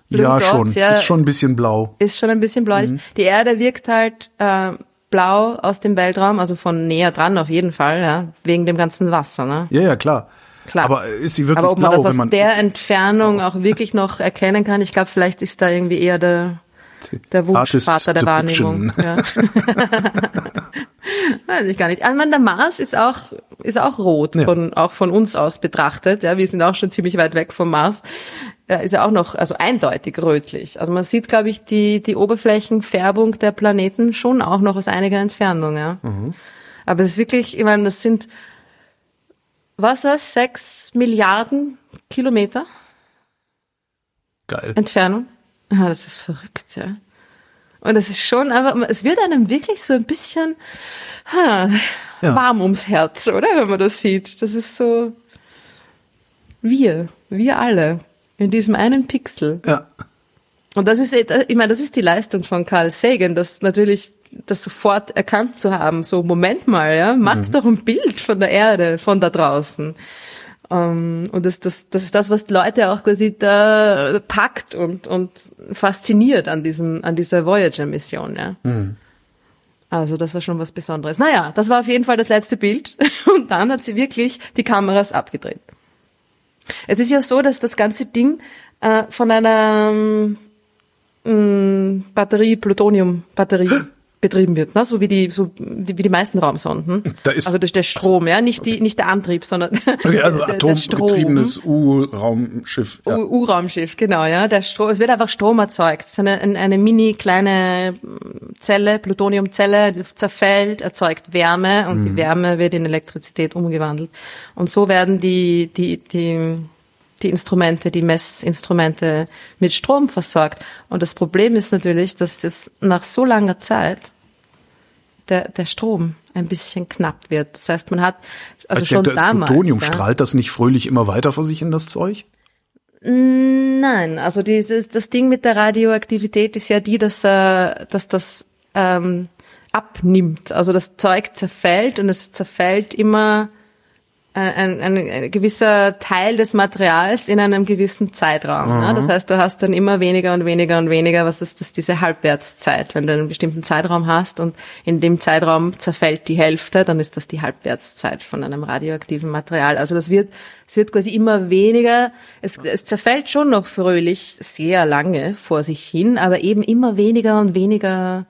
Blue ja, Dot, schon. ja. Ist schon ein bisschen blau. ist schon ein bisschen bläulich. Mhm. Die Erde wirkt halt äh, blau aus dem Weltraum, also von näher dran auf jeden Fall, ja, wegen dem ganzen Wasser. Ne? Ja, ja, klar. Klar. Aber ist sie wirklich Aber ob man blau, das aus der Entfernung auch wirklich noch erkennen kann, ich glaube, vielleicht ist da irgendwie eher der, der Wunschvater der Wahrnehmung. Ja. [laughs] Weiß ich gar nicht. Ich meine, der Mars ist auch, ist auch rot, Ja. von, auch von uns aus betrachtet. Ja, wir sind auch schon ziemlich weit weg vom Mars. Ja, ist ja auch noch, also eindeutig rötlich. Also man sieht, glaube ich, die, die Oberflächenfärbung der Planeten schon auch noch aus einiger Entfernung, ja. Aber es ist wirklich, ich meine, das sind, was war's, sechs Milliarden Kilometer Geil. Entfernung. Ja, das ist verrückt, ja. Und es ist schon einfach, es wird einem wirklich so ein bisschen ha, Ja. warm ums Herz, oder? Wenn man das sieht. Das ist so wir, wir alle in diesem einen Pixel. Ja. Und das ist, ich meine, das ist die Leistung von Carl Sagan, das natürlich das sofort erkannt zu haben. So, Moment mal, ja, macht doch ein Bild von der Erde, von da draußen. Ähm, und das, das, das ist das, was die Leute auch quasi da packt und, und fasziniert an diesem, an dieser Voyager-Mission, ja. Also das war schon was Besonderes. Naja, das war auf jeden Fall das letzte Bild. [laughs] Und dann hat sie wirklich die Kameras abgedreht. Es ist ja so, dass das ganze Ding äh, von einer ähm, Batterie, Plutonium-Batterie [laughs] betrieben wird, ne? so wie die so wie die meisten Raumsonden. Da ist- also durch der Strom, ja, nicht die nicht der Antrieb, sondern Okay, [laughs] also der, atomgetriebenes U-Raumschiff. Ja. U-Raumschiff, genau, ja. Der Strom, es wird einfach Strom erzeugt. Es ist eine, eine, mini kleine Zelle, Plutoniumzelle, zerfällt, erzeugt Wärme und die Wärme wird in Elektrizität umgewandelt. Und so werden die, die, die, die Instrumente, die Messinstrumente mit Strom versorgt. Und das Problem ist natürlich, dass das nach so langer Zeit der, der Strom ein bisschen knapp wird. Das heißt, man hat also ich schon denke, das damals. Plutonium ja, strahlt das nicht fröhlich immer weiter vor sich in das Zeug? Nein, also dieses, das Ding mit der Radioaktivität ist ja die, dass, äh, dass das ähm, abnimmt. Also das Zeug zerfällt und es zerfällt immer ein, ein, ein gewisser Teil des Materials in einem gewissen Zeitraum. Ne? Das heißt, du hast dann immer weniger und weniger und weniger, was ist das, diese Halbwertszeit. Wenn du einen bestimmten Zeitraum hast und in dem Zeitraum zerfällt die Hälfte, dann ist das die Halbwertszeit von einem radioaktiven Material. Also das wird, es wird quasi immer weniger, es, es zerfällt schon noch fröhlich sehr lange vor sich hin, aber eben immer weniger und weniger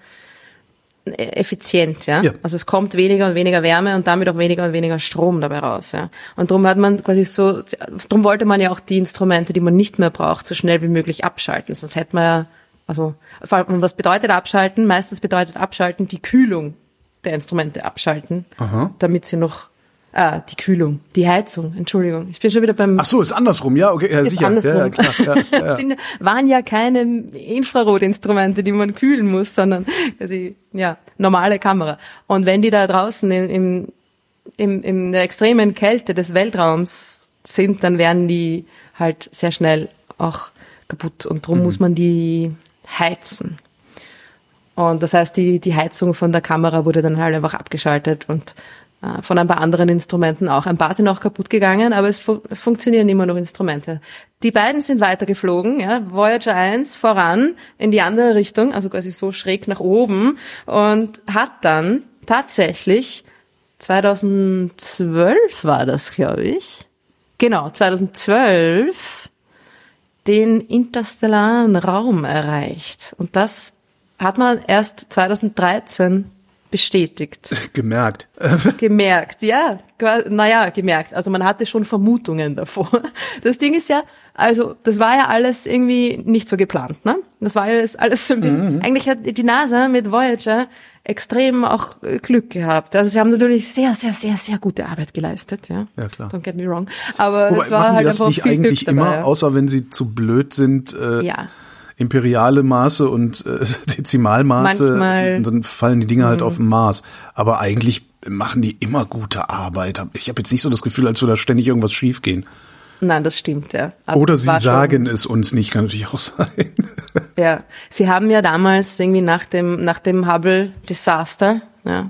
effizient, ja? Ja. Also es kommt weniger und weniger Wärme und damit auch weniger und weniger Strom dabei raus, ja. Und darum hat man quasi so, darum wollte man ja auch die Instrumente, die man nicht mehr braucht, so schnell wie möglich abschalten. Sonst hätte man ja, also, vor allem, was bedeutet abschalten? Meistens bedeutet abschalten die Kühlung der Instrumente abschalten, damit sie noch, ah, die Kühlung, die Heizung, Entschuldigung. Ich bin schon wieder beim Ach so, ist andersrum, ja, okay, ja, ist sicher. andersrum. Ja, ja, klar, ja, ja. [laughs] Es sind, waren ja keine Infrarotinstrumente, die man kühlen muss, sondern quasi, ja, normale Kamera. Und wenn die da draußen in, im, im, in der extremen Kälte des Weltraums sind, dann werden die halt sehr schnell auch kaputt. Und Mhm. darum muss man die heizen. Und das heißt, die, die Heizung von der Kamera wurde dann halt einfach abgeschaltet und von ein paar anderen Instrumenten auch. Ein paar sind auch kaputt gegangen, aber es, fu es funktionieren immer noch Instrumente. Die beiden sind weitergeflogen, ja, Voyager 1 voran in die andere Richtung, also quasi so schräg nach oben und hat dann tatsächlich 2012 war das, glaube ich. Genau, 2012 den interstellaren Raum erreicht. Und das hat man erst 2013 bestätigt, [laughs] Gemerkt. [laughs] gemerkt, ja, naja, gemerkt. Also man hatte schon Vermutungen davor. [laughs] Das Ding ist ja, also das war ja alles irgendwie nicht so geplant, ne? Das war alles, alles so bisschen, eigentlich hat die NASA mit Voyager extrem auch äh, Glück gehabt. Also sie haben natürlich sehr, sehr, sehr, sehr gute Arbeit geleistet, ja. Ja, klar. Don't get me wrong. Aber Wobei, es war halt das einfach nicht viel eigentlich Glück dabei, immer, ja. außer wenn sie zu blöd sind, äh, Ja. Imperiale Maße und äh, [laughs] Dezimalmaße, Manchmal- Mhm. und dann fallen die Dinge halt auf den Maß. Aber eigentlich machen die immer gute Arbeit. Ich habe jetzt nicht so das Gefühl, als würde da ständig irgendwas schiefgehen. Nein, das stimmt, ja. Also Oder sie war schon- sagen es uns nicht, kann natürlich auch [laughs] sein. Ja, sie haben ja damals irgendwie nach dem nach dem Hubble-Desaster, ja,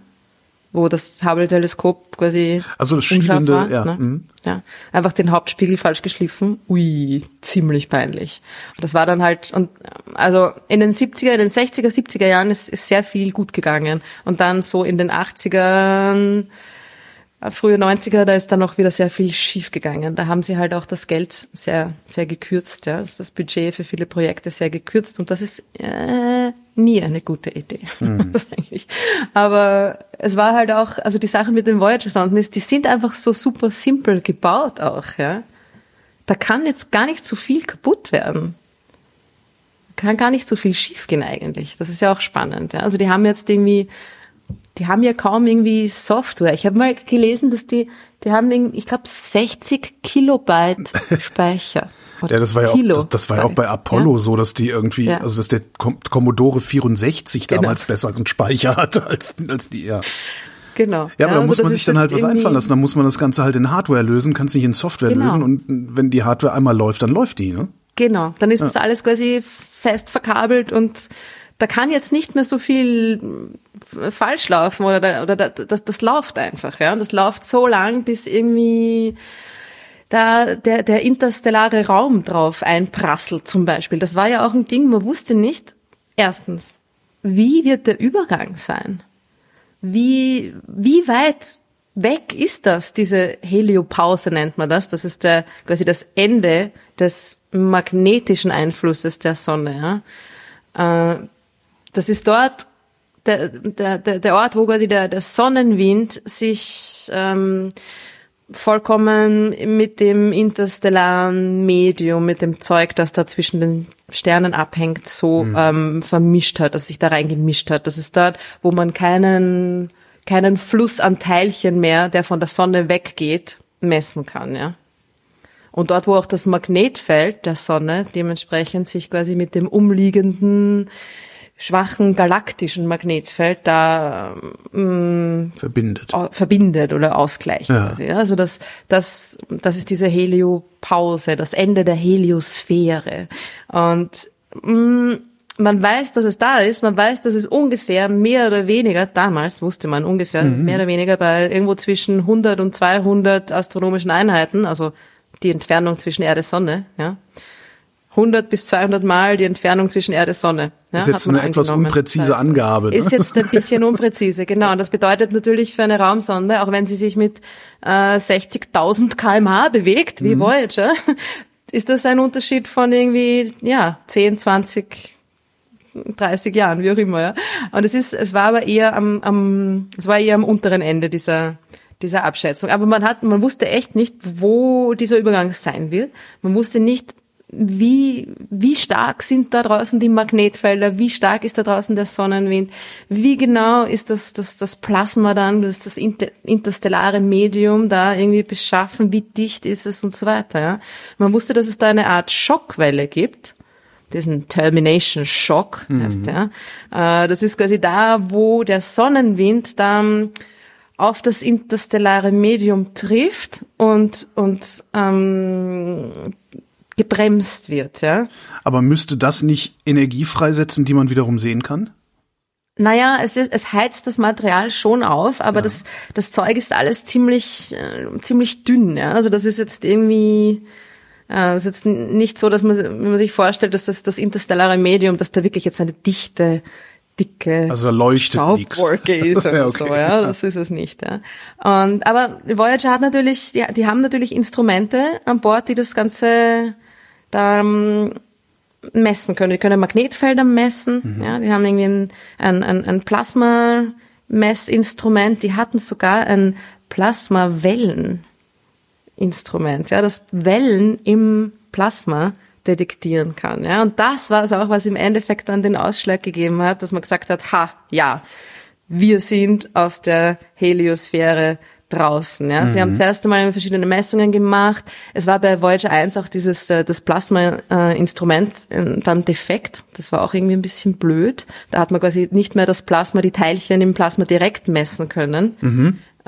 wo das Hubble-Teleskop quasi Also das unscharf schielende, war, ja, ne? mhm. ja, einfach den Hauptspiegel falsch geschliffen. Ui, ziemlich peinlich. Und das war dann halt und also in den 70er, in den 60er, 70er Jahren ist, ist sehr viel gut gegangen und dann so in den 80ern frühe 90er, da ist dann auch wieder sehr viel schief gegangen. Da haben sie halt auch das Geld sehr, sehr gekürzt, ja. Das Budget für viele Projekte sehr gekürzt und das ist äh, nie eine gute Idee. [laughs] Eigentlich. Aber es war halt auch, also die Sache mit den Voyager-Sonden ist, die sind einfach so super simpel gebaut auch, ja. Da kann jetzt gar nicht so viel kaputt werden. Kann gar nicht so viel schiefgehen eigentlich. Das ist ja auch spannend. Ja. Also die haben jetzt irgendwie die haben ja kaum irgendwie Software. Ich habe mal gelesen, dass die, die haben, ich glaube, 60 Kilobyte [laughs] Speicher. Ja, das war ja auch, das, das war ja auch bei Apollo so, dass die irgendwie, Ja. also dass der Com Commodore 64 Genau. damals besseren Speicher [laughs] hatte als, als die, ja. Genau. Ja, aber da also muss das man sich dann halt was einfallen lassen. Dann muss man das Ganze halt in Hardware lösen, kann es nicht in Software Genau. lösen und wenn die Hardware einmal läuft, dann läuft die, ne? Genau, dann ist das alles quasi fest verkabelt und da kann jetzt nicht mehr so viel mm, falsch laufen oder, da, oder da, das, das läuft einfach, ja. Und das läuft so lang, bis irgendwie da der, der interstellare Raum drauf einprasselt zum Beispiel. Das war ja auch ein Ding, man wusste nicht, erstens, wie wird der Übergang sein? Wie, wie weit weg ist das, diese Heliopause nennt man das. Das ist der, quasi das Ende des magnetischen Einflusses der Sonne. Ja? Äh, Das ist dort der, der, der Ort, wo quasi der, der Sonnenwind sich ähm, vollkommen mit dem interstellaren Medium, mit dem Zeug, das da zwischen den Sternen abhängt, so Mhm. ähm, vermischt hat, dass sich da reingemischt hat. Das ist dort, wo man keinen, keinen Fluss an Teilchen mehr, der von der Sonne weggeht, messen kann, ja. Und dort, wo auch das Magnetfeld der Sonne dementsprechend sich quasi mit dem umliegenden schwachen galaktischen Magnetfeld da ähm, Verbindet. verbindet oder ausgleicht. Ja. Quasi. Also das, das, das ist diese Heliopause, das Ende der Heliosphäre. Und mh, man weiß, dass es da ist, man weiß, dass es ungefähr mehr oder weniger, damals wusste man ungefähr, Mhm. mehr oder weniger bei irgendwo zwischen 100 und 200 astronomischen Einheiten, also die Entfernung zwischen Erde und Sonne, ja. 100 bis 200 Mal die Entfernung zwischen Erde und Sonne. Ja, Ist jetzt eine etwas unpräzise Das heißt, Angabe, ne? Ist jetzt ein bisschen unpräzise, genau. Und das bedeutet natürlich für eine Raumsonde, auch wenn sie sich mit äh, 60.000 kmh bewegt, Mhm. wie Voyager, ist das ein Unterschied von irgendwie, ja, 10, 20, 30 Jahren, wie auch immer, ja. Und es ist, es war aber eher am, am, es war eher am unteren Ende dieser, dieser Abschätzung. Aber man hat, man wusste echt nicht, wo dieser Übergang sein wird. Man wusste nicht, wie, wie stark sind da draußen die Magnetfelder, wie stark ist da draußen der Sonnenwind, wie genau ist das, das, das Plasma dann, das, das inter, interstellare Medium da irgendwie beschaffen, wie dicht ist es und so weiter. Ja. Man wusste, dass es da eine Art Schockwelle gibt, diesen Termination Shock heißt der. Äh, das ist quasi da, wo der Sonnenwind dann auf das interstellare Medium trifft und, und ähm, gebremst wird, ja. Aber müsste das nicht Energie freisetzen, die man wiederum sehen kann? Naja, es, ist, es heizt das Material schon auf, aber das, das Zeug ist alles ziemlich, äh, ziemlich dünn. Ja? Also das ist jetzt irgendwie, äh, das ist jetzt nicht so, dass man, wenn man sich vorstellt, dass das, das interstellare Medium, dass da wirklich jetzt eine dichte, dicke Also leuchtet. Staubwolke [laughs] ist oder Ja, okay. so, ja, das ist es nicht. Ja. Und, aber Voyager hat natürlich, die, die haben natürlich Instrumente an Bord, die das Ganze da ähm, messen können. Die können Magnetfelder messen, ja, die haben irgendwie ein, ein, ein, ein Plasma-Messinstrument, die hatten sogar ein Plasma-Wellen-Instrument, ja, das Wellen im Plasma detektieren kann, ja. Und das war es auch, was im Endeffekt dann den Ausschlag gegeben hat, dass man gesagt hat, ha, ja, wir sind aus der Heliosphäre draußen. Ja. Sie haben zuerst einmal verschiedene Messungen gemacht. Es war bei Voyager 1 auch dieses äh, das Plasma-Instrument äh, dann defekt. Das war auch irgendwie ein bisschen blöd. Da hat man quasi nicht mehr das Plasma, die Teilchen im Plasma direkt messen können.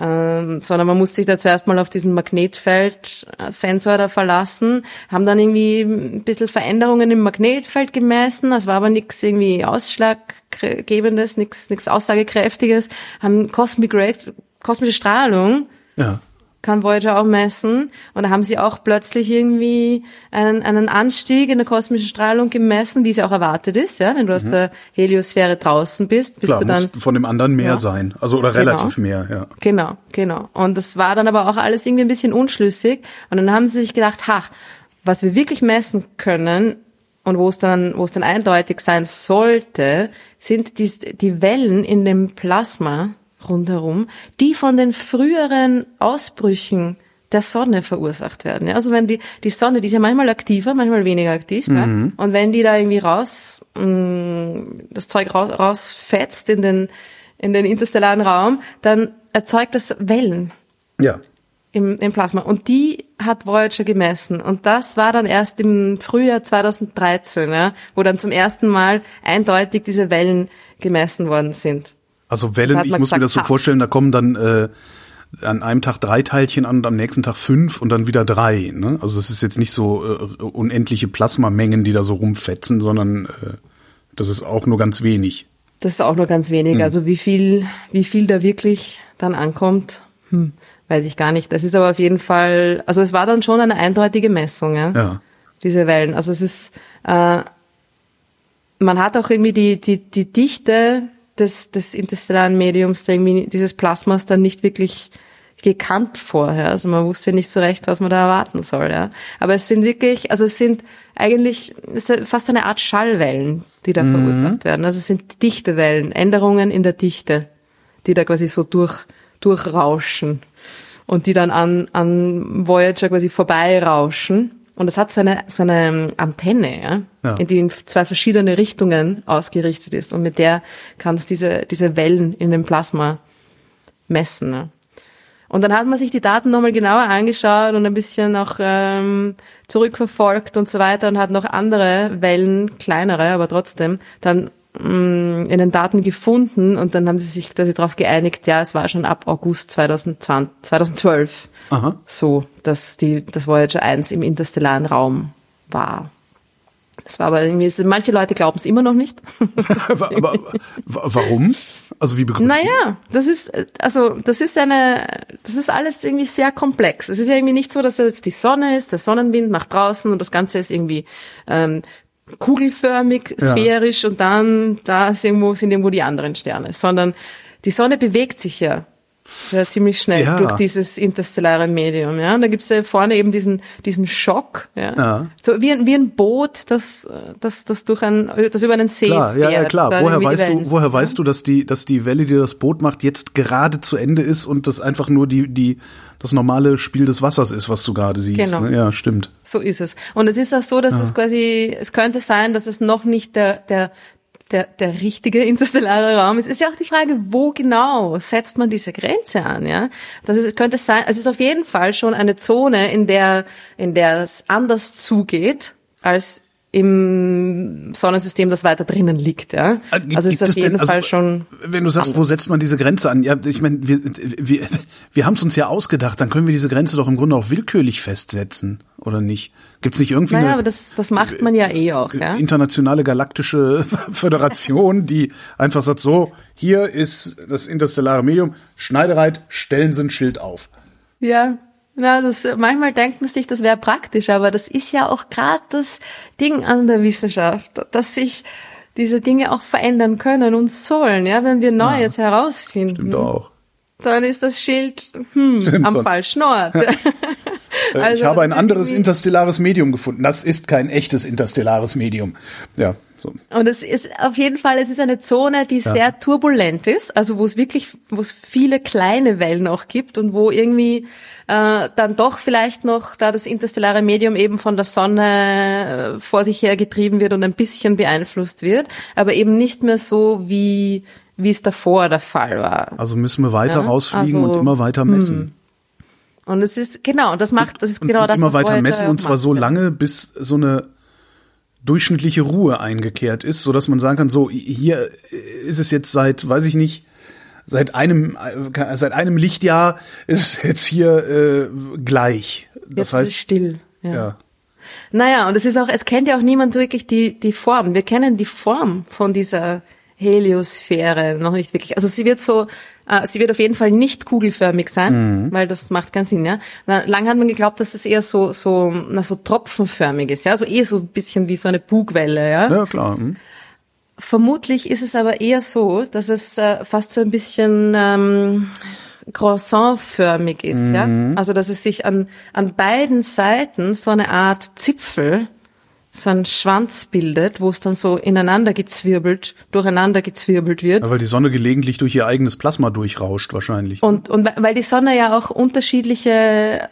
Ähm, sondern man musste sich da zuerst mal auf diesen Magnetfeldsensor da verlassen, haben dann irgendwie ein bisschen Veränderungen im Magnetfeld gemessen, das war aber nichts irgendwie ausschlaggebendes, nichts nichts aussagekräftiges, haben Cosmic Rays, kosmische Strahlung Ja. kann Voyager auch messen. Und da haben sie auch plötzlich irgendwie einen, einen Anstieg in der kosmischen Strahlung gemessen, wie es ja auch erwartet ist. Ja? Wenn du aus der Heliosphäre draußen bist, bist Klar, du dann von dem anderen mehr Ja. sein. Also oder Genau. relativ mehr, ja. Genau, genau. Und das war dann aber auch alles irgendwie ein bisschen unschlüssig. Und dann haben sie sich gedacht, ha, was wir wirklich messen können und wo es dann, wo es dann eindeutig sein sollte, sind die, die Wellen in dem Plasma rundherum, die von den früheren Ausbrüchen der Sonne verursacht werden. Ja, also wenn die, die Sonne, die ist ja manchmal aktiver, manchmal weniger aktiv, ja? und wenn die da irgendwie raus, mh, das Zeug raus, rausfetzt in den, in den interstellaren Raum, dann erzeugt das Wellen Ja. im, im Plasma. Und die hat Voyager gemessen. Und das war dann erst im Frühjahr 2013, ja, wo dann zum ersten Mal eindeutig diese Wellen gemessen worden sind. Also Wellen, ich muss mir das so vorstellen, da kommen dann äh, an einem Tag drei Teilchen an und am nächsten Tag fünf und dann wieder drei. Ne? Also es ist jetzt nicht so äh, unendliche Plasmamengen, die da so rumfetzen, sondern äh, das ist auch nur ganz wenig. Das ist auch nur ganz wenig. Also wie viel, wie viel da wirklich dann ankommt, hm, weiß ich gar nicht. Das ist aber auf jeden Fall, also es war dann schon eine eindeutige Messung, ja. Ja. Diese Wellen. Also es ist, äh, man hat auch irgendwie die, die, die Dichte des, des interstellaren Mediums, dieses Plasmas dann nicht wirklich gekannt vorher. Also man wusste nicht so recht, was man da erwarten soll, ja. Aber es sind wirklich, also es sind eigentlich es ist fast eine Art Schallwellen, die da verursacht werden. Also es sind Dichtewellen, Änderungen in der Dichte, die da quasi so durch, durchrauschen und die dann an, an Voyager quasi vorbeirauschen. Und es hat so eine, so eine Antenne, ja, Ja. in die in zwei verschiedene Richtungen ausgerichtet ist. Und mit der kann es diese, diese Wellen in dem Plasma messen. Ne? Und dann hat man sich die Daten nochmal genauer angeschaut und ein bisschen auch ähm, zurückverfolgt und so weiter und hat noch andere Wellen, kleinere, aber trotzdem, dann mh, in den Daten gefunden und dann haben sie sich quasi darauf geeinigt, ja, es war schon ab August 2020, 2012 Aha. so, dass die, das Voyager 1 im interstellaren Raum war. Das war aber irgendwie, manche Leute glauben es immer noch nicht. [laughs] aber, aber wa- warum? Also wie begründet? Naja, das ist, also, das ist eine, das ist alles irgendwie sehr komplex. Es ist ja irgendwie nicht so, dass jetzt die Sonne ist, der Sonnenwind nach draußen und das Ganze ist irgendwie, ähm, kugelförmig, Ja. sphärisch und dann, da ist irgendwo, sind irgendwo die anderen Sterne, sondern die Sonne bewegt sich ja. Ja, ziemlich schnell Ja. durch dieses interstellare Medium, ja. Und da gibt's ja vorne eben diesen, diesen Schock, ja. Ja. So wie ein, wie ein Boot, das, das, das durch ein, das über einen See Klar, ja, ja fährt. klar. Woher weißt Wellen du, woher ja. weißt du, dass die, dass die Welle, die das Boot macht, jetzt gerade zu Ende ist und das einfach nur die, die, das normale Spiel des Wassers ist, was du gerade siehst. Genau. Ne? Ja, stimmt. So ist es. Und es ist auch so, dass es quasi, es könnte sein, dass es noch nicht der, der, der, der richtige interstellare Raum ist. Ist ja auch die Frage, wo genau setzt man diese Grenze an, ja? Das ist, könnte sein, es ist auf jeden Fall schon eine Zone, in der, in der es anders zugeht, als im Sonnensystem, das weiter drinnen liegt, ja? Äh, gibt- Also ist auf denn- jeden also, Fall schon, Wenn du sagst, wo setzt man diese Grenze an? Ja, ich meine, wir, wir, wir haben es uns ja ausgedacht, dann können wir diese Grenze doch im Grunde auch willkürlich festsetzen, oder nicht? Gibt es nicht irgendwie naja, eine aber das, das macht man ja eh auch, ja? internationale galaktische [laughs] Föderation, die einfach sagt, so, hier ist das interstellare Medium, Schneidereit, stellen Sie ein Schild auf. Ja, na, das, manchmal denkt man sich, das wäre praktisch, aber das ist ja auch gerade das Ding an der Wissenschaft, dass sich diese Dinge auch verändern können und sollen, ja, wenn wir Neues herausfinden. Stimmt auch. Dann ist das Schild hm, [laughs] Stimmt, am falschen Ort. [laughs] Äh, Also ich habe ein anderes interstellares Medium gefunden. Das ist kein echtes interstellares Medium. Ja, so. Und es ist auf jeden Fall, es ist eine Zone, die sehr turbulent ist, also wo es wirklich, wo es viele kleine Wellen auch gibt und wo irgendwie äh, dann doch vielleicht noch, da das interstellare Medium eben von der Sonne äh, vor sich her getrieben wird und ein bisschen beeinflusst wird, aber eben nicht mehr so wie wie es davor der Fall war. Also müssen wir weiter Ja, rausfliegen also, und immer weiter messen. Und es ist genau, das macht, das ist Und, genau und das, immer weiter messen und zwar macht, so ja. lange, bis so eine durchschnittliche Ruhe eingekehrt ist, so dass man sagen kann, so hier ist es jetzt seit, weiß ich nicht, seit einem äh, seit einem Lichtjahr ist es jetzt hier äh, gleich. Das Jetzt heißt, still. ja. Naja, und es ist auch, es kennt ja auch niemand wirklich die, die Form. Wir kennen die Form von dieser Heliosphäre noch nicht wirklich. Also sie wird so, äh, sie wird auf jeden Fall nicht kugelförmig sein, weil das macht keinen Sinn, ja. Lange hat man geglaubt, dass es eher so, so, na, so tropfenförmig ist, ja. Also eher so ein bisschen wie so eine Bugwelle, ja. Ja, klar. hm. Vermutlich ist es aber eher so, dass es äh, fast so ein bisschen ähm, croissantförmig ist, ja. Also dass es sich an an beiden Seiten so eine Art Zipfel, so ein Schwanz bildet, wo es dann so ineinander gezwirbelt, durcheinander gezwirbelt wird. Ja, weil die Sonne gelegentlich durch ihr eigenes Plasma durchrauscht wahrscheinlich. Und, und weil die Sonne ja auch unterschiedliche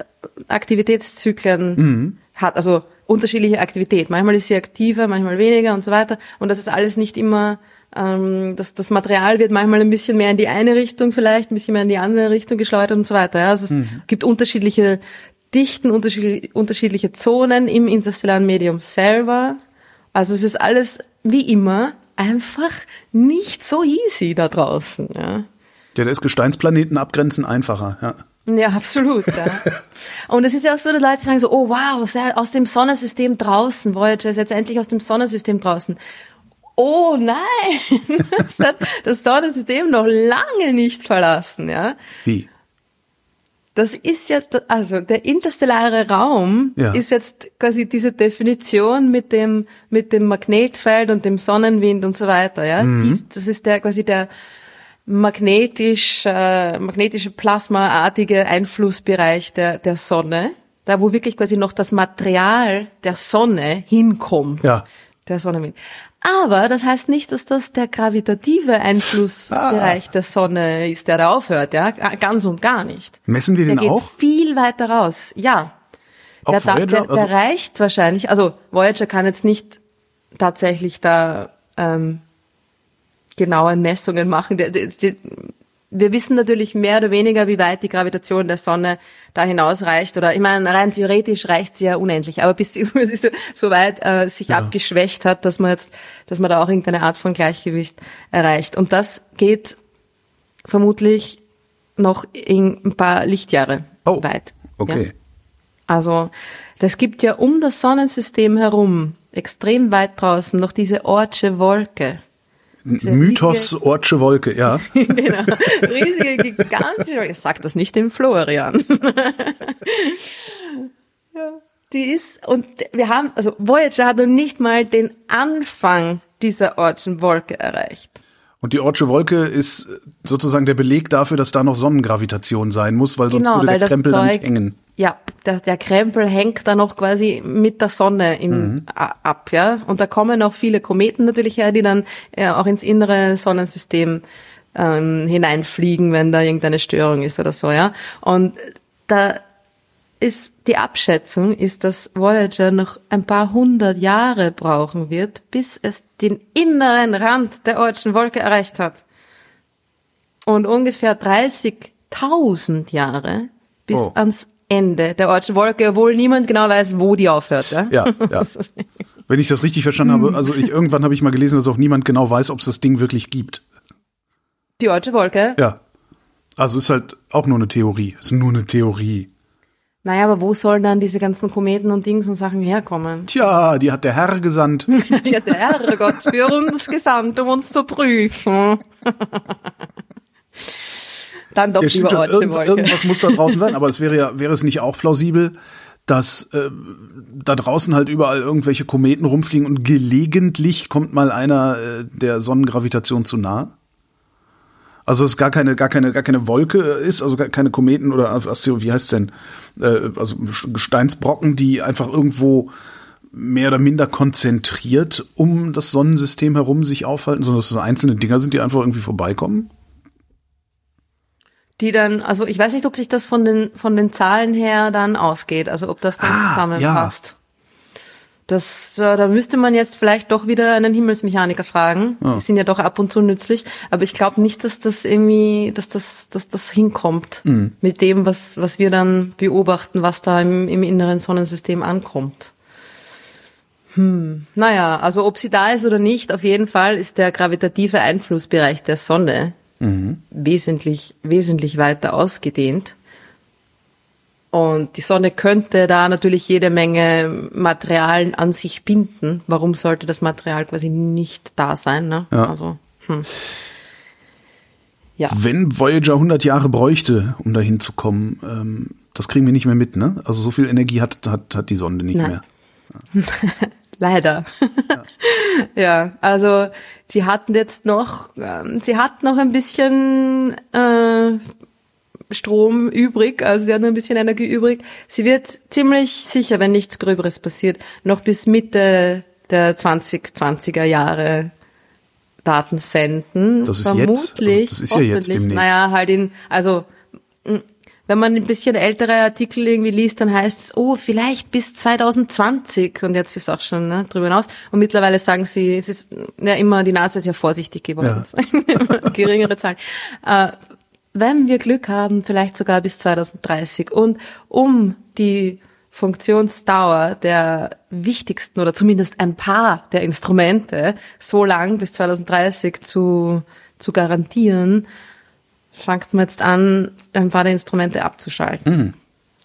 Aktivitätszyklen hat, also unterschiedliche Aktivität. Manchmal ist sie aktiver, manchmal weniger und so weiter. Und das ist alles nicht immer, ähm, das, das Material wird manchmal ein bisschen mehr in die eine Richtung vielleicht, ein bisschen mehr in die andere Richtung geschleudert und so weiter. Ja. Also es gibt unterschiedliche Dichten, unterschiedliche, unterschiedliche Zonen im interstellaren Medium selber. Also es ist alles wie immer einfach nicht so easy da draußen. Ja. Ja, da ist Gesteinsplaneten abgrenzen einfacher. Ja. Ja, absolut. Ja. [laughs] Und es ist ja auch so, dass Leute sagen so, oh wow, aus dem Sonnensystem draußen, Voyager ist jetzt endlich aus dem Sonnensystem draußen. Oh nein, [laughs] das hat das Sonnensystem noch lange nicht verlassen, ja. Wie? Das ist ja, also der interstellare Raum Ja. ist jetzt quasi diese Definition mit dem, mit dem Magnetfeld und dem Sonnenwind und so weiter, ja. Dies, das ist der quasi der, magnetisch, äh, magnetische plasmaartige Einflussbereich der, der Sonne, da wo wirklich quasi noch das Material der Sonne hinkommt. Ja. Der Sonnenwind. Aber das heißt nicht, dass das der gravitative Einflussbereich Ah. der Sonne ist, der da aufhört, ja, ganz und gar nicht. Messen wir Der den geht auch? viel weiter raus, ja. Auch Der, Voyager? der, der Also- reicht wahrscheinlich, also Voyager kann jetzt nicht tatsächlich da ähm, genaue Messungen machen. Der, der, der, wir wissen natürlich mehr oder weniger, wie weit die Gravitation der Sonne da hinaus reicht. Oder ich meine, rein theoretisch reicht sie ja unendlich. Aber [laughs] bis sie so, so weit äh, sich Ja. abgeschwächt hat, dass man jetzt, dass man da auch irgendeine Art von Gleichgewicht erreicht. Und das geht vermutlich noch in ein paar Lichtjahre Oh, weit. okay. Ja? Also, das gibt ja um das Sonnensystem herum, extrem weit draußen, noch diese Ortsche Wolke. Mythos Ortsche Wolke, ja. [laughs] genau. Riesige, gigantische, ich sag das nicht dem Florian. [laughs] ja, die ist, und wir haben, also Voyager hat noch nicht mal den Anfang dieser Ortschen Wolke erreicht. Und die Ortsche Wolke ist sozusagen der Beleg dafür, dass da noch Sonnengravitation sein muss, weil sonst Genau, würde weil der Krempel da Zeug, nicht hängen. ja, der, der Krempel hängt da noch quasi mit der Sonne im, a- ab, ja. Und da kommen auch viele Kometen natürlich her, die dann äh, auch ins innere Sonnensystem ähm, hineinfliegen, wenn da irgendeine Störung ist oder so, ja. Und da ist die Abschätzung ist, dass Voyager noch ein paar hundert Jahre brauchen wird, bis es den inneren Rand der Ortschen Wolke erreicht hat. Und ungefähr 30.000 Jahre bis Oh. ans Ende der Ortschen Wolke, obwohl niemand genau weiß, wo die aufhört. Ja, Ja, [laughs] ja. Wenn ich das richtig verstanden habe, also ich, irgendwann habe ich mal gelesen, dass auch niemand genau weiß, ob es das Ding wirklich gibt. Die Ortsche Wolke? Ja. Also ist halt auch nur eine Theorie. Ist nur eine Theorie. Naja, aber wo sollen dann diese ganzen Kometen und Dings und Sachen herkommen? Tja, die hat der Herr gesandt. [laughs] Die hat der Herrgott für uns gesandt, um uns zu prüfen. [laughs] Dann doch Ja, lieber schon, irgend, irgendwas muss da draußen sein, aber es wäre ja, wäre es nicht auch plausibel, dass äh, da draußen halt überall irgendwelche Kometen rumfliegen und gelegentlich kommt mal einer äh, der Sonnengravitation zu nah? Also es gar keine, gar keine, gar keine Wolke ist, also gar keine Kometen oder Astero, wie heißt's denn? Äh, also Gesteinsbrocken, die einfach irgendwo mehr oder minder konzentriert um das Sonnensystem herum sich aufhalten, sondern dass es einzelne Dinger sind, die einfach irgendwie vorbeikommen. Die dann, also ich weiß nicht, ob sich das von den, von den Zahlen her dann ausgeht, also ob das dann Ah, zusammenpasst. Das, äh, da müsste man jetzt vielleicht doch wieder einen Himmelsmechaniker fragen. Die sind ja doch ab und zu nützlich. Aber ich glaube nicht, dass das irgendwie, dass das, dass das hinkommt mit dem, was, was wir dann beobachten, was da im, im inneren Sonnensystem ankommt. Hm. Naja, also ob sie da ist oder nicht, auf jeden Fall ist der gravitative Einflussbereich der Sonne wesentlich, wesentlich weiter ausgedehnt. Und die Sonne könnte da natürlich jede Menge Materialien an sich binden. Warum sollte das Material quasi nicht da sein? Ne? Ja. Also, hm. ja. Wenn Voyager 100 Jahre bräuchte, um dahin zu kommen, ähm, das kriegen wir nicht mehr mit, ne? Also so viel Energie hat, hat, hat die Sonde nicht Nein. mehr. [laughs] Leider. [laughs] Ja. also sie hatten jetzt noch, ähm, sie hatten noch ein bisschen äh, Strom übrig, also sie hatten ein bisschen Energie übrig. Sie wird ziemlich sicher, wenn nichts Gröberes passiert, noch bis Mitte der 2020er Jahre Daten senden. Das ist jetzt? Vermutlich. Also das ist ja jetzt demnächst. Naja, halt in, also wenn man ein bisschen ältere Artikel irgendwie liest, dann heißt es, oh, vielleicht bis 2020. Und jetzt ist auch schon ne, drüber hinaus. Und mittlerweile sagen sie, es ist ja immer, die NASA ist ja vorsichtig geworden. [laughs] Geringere Zahlen. Äh, wenn wir Glück haben, vielleicht sogar bis 2030. Und um die Funktionsdauer der wichtigsten oder zumindest ein paar der Instrumente so lang bis 2030 zu, zu garantieren, fängt man jetzt an, ein paar der Instrumente abzuschalten.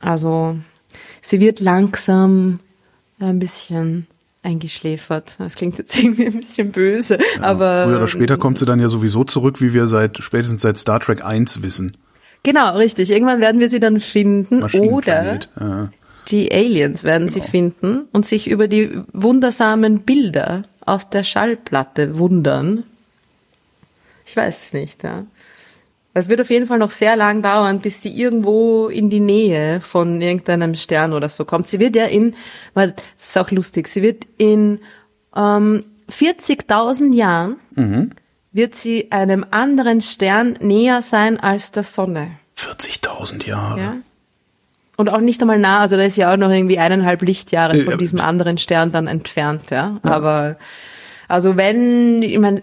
Also sie wird langsam ein bisschen eingeschläfert. Das klingt jetzt [laughs] irgendwie ein bisschen böse, aber Früher oder später kommt sie dann ja sowieso zurück, wie wir seit spätestens seit Star Trek 1 wissen. genau richtig. Irgendwann werden wir sie dann finden oder. Ja. die Aliens werden sie finden und sich über die wundersamen Bilder auf der Schallplatte wundern. Ich weiß es nicht, ja. Es wird auf jeden Fall noch sehr lang dauern, bis die irgendwo in die Nähe von irgendeinem Stern oder so kommt. Sie wird ja in, weil das ist auch lustig, sie wird in ähm, 40.000 Jahren wird sie einem anderen Stern näher sein als der Sonne. 40.000 Jahre. Ja. Und auch nicht einmal nah, also da ist ja auch noch irgendwie eineinhalb Lichtjahre Äh, von ja, diesem anderen Stern dann entfernt, ja. Aber also wenn, ich meine,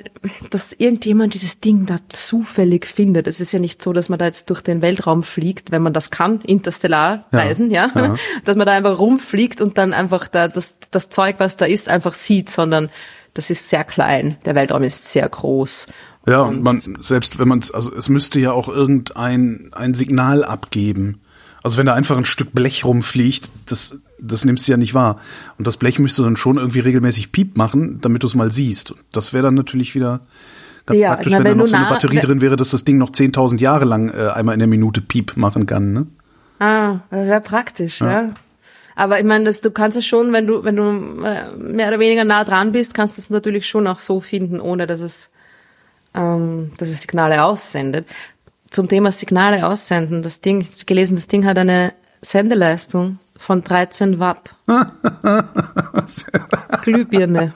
dass irgendjemand dieses Ding da zufällig findet, es ist ja nicht so, dass man da jetzt durch den Weltraum fliegt, wenn man das kann, interstellar Ja, reisen, ja, ja. [laughs] dass man da einfach rumfliegt und dann einfach da das, das Zeug, was da ist, einfach sieht, sondern das ist sehr klein. Der Weltraum ist sehr groß. Ja, und man, selbst wenn man es, also es müsste ja auch irgendein ein Signal abgeben. Also wenn da einfach ein Stück Blech rumfliegt, das, das nimmst du ja nicht wahr. Und das Blech müsste dann schon irgendwie regelmäßig Piep machen, damit du es mal siehst. Und das wäre dann natürlich wieder ganz Ja, praktisch, na, wenn da wenn noch du so eine Batterie drin wäre, dass das Ding noch 10.000 Jahre lang äh, einmal in der Minute Piep machen kann. Ne? Ah, das wäre praktisch, ja. Aber ich meine, du kannst es schon, wenn du, wenn du äh, mehr oder weniger nah dran bist, kannst du es natürlich schon auch so finden, ohne dass es, ähm, dass es Signale aussendet. Zum Thema Signale aussenden, das Ding, gelesen, das Ding hat eine Sendeleistung von 13 Watt. [laughs] Glühbirne.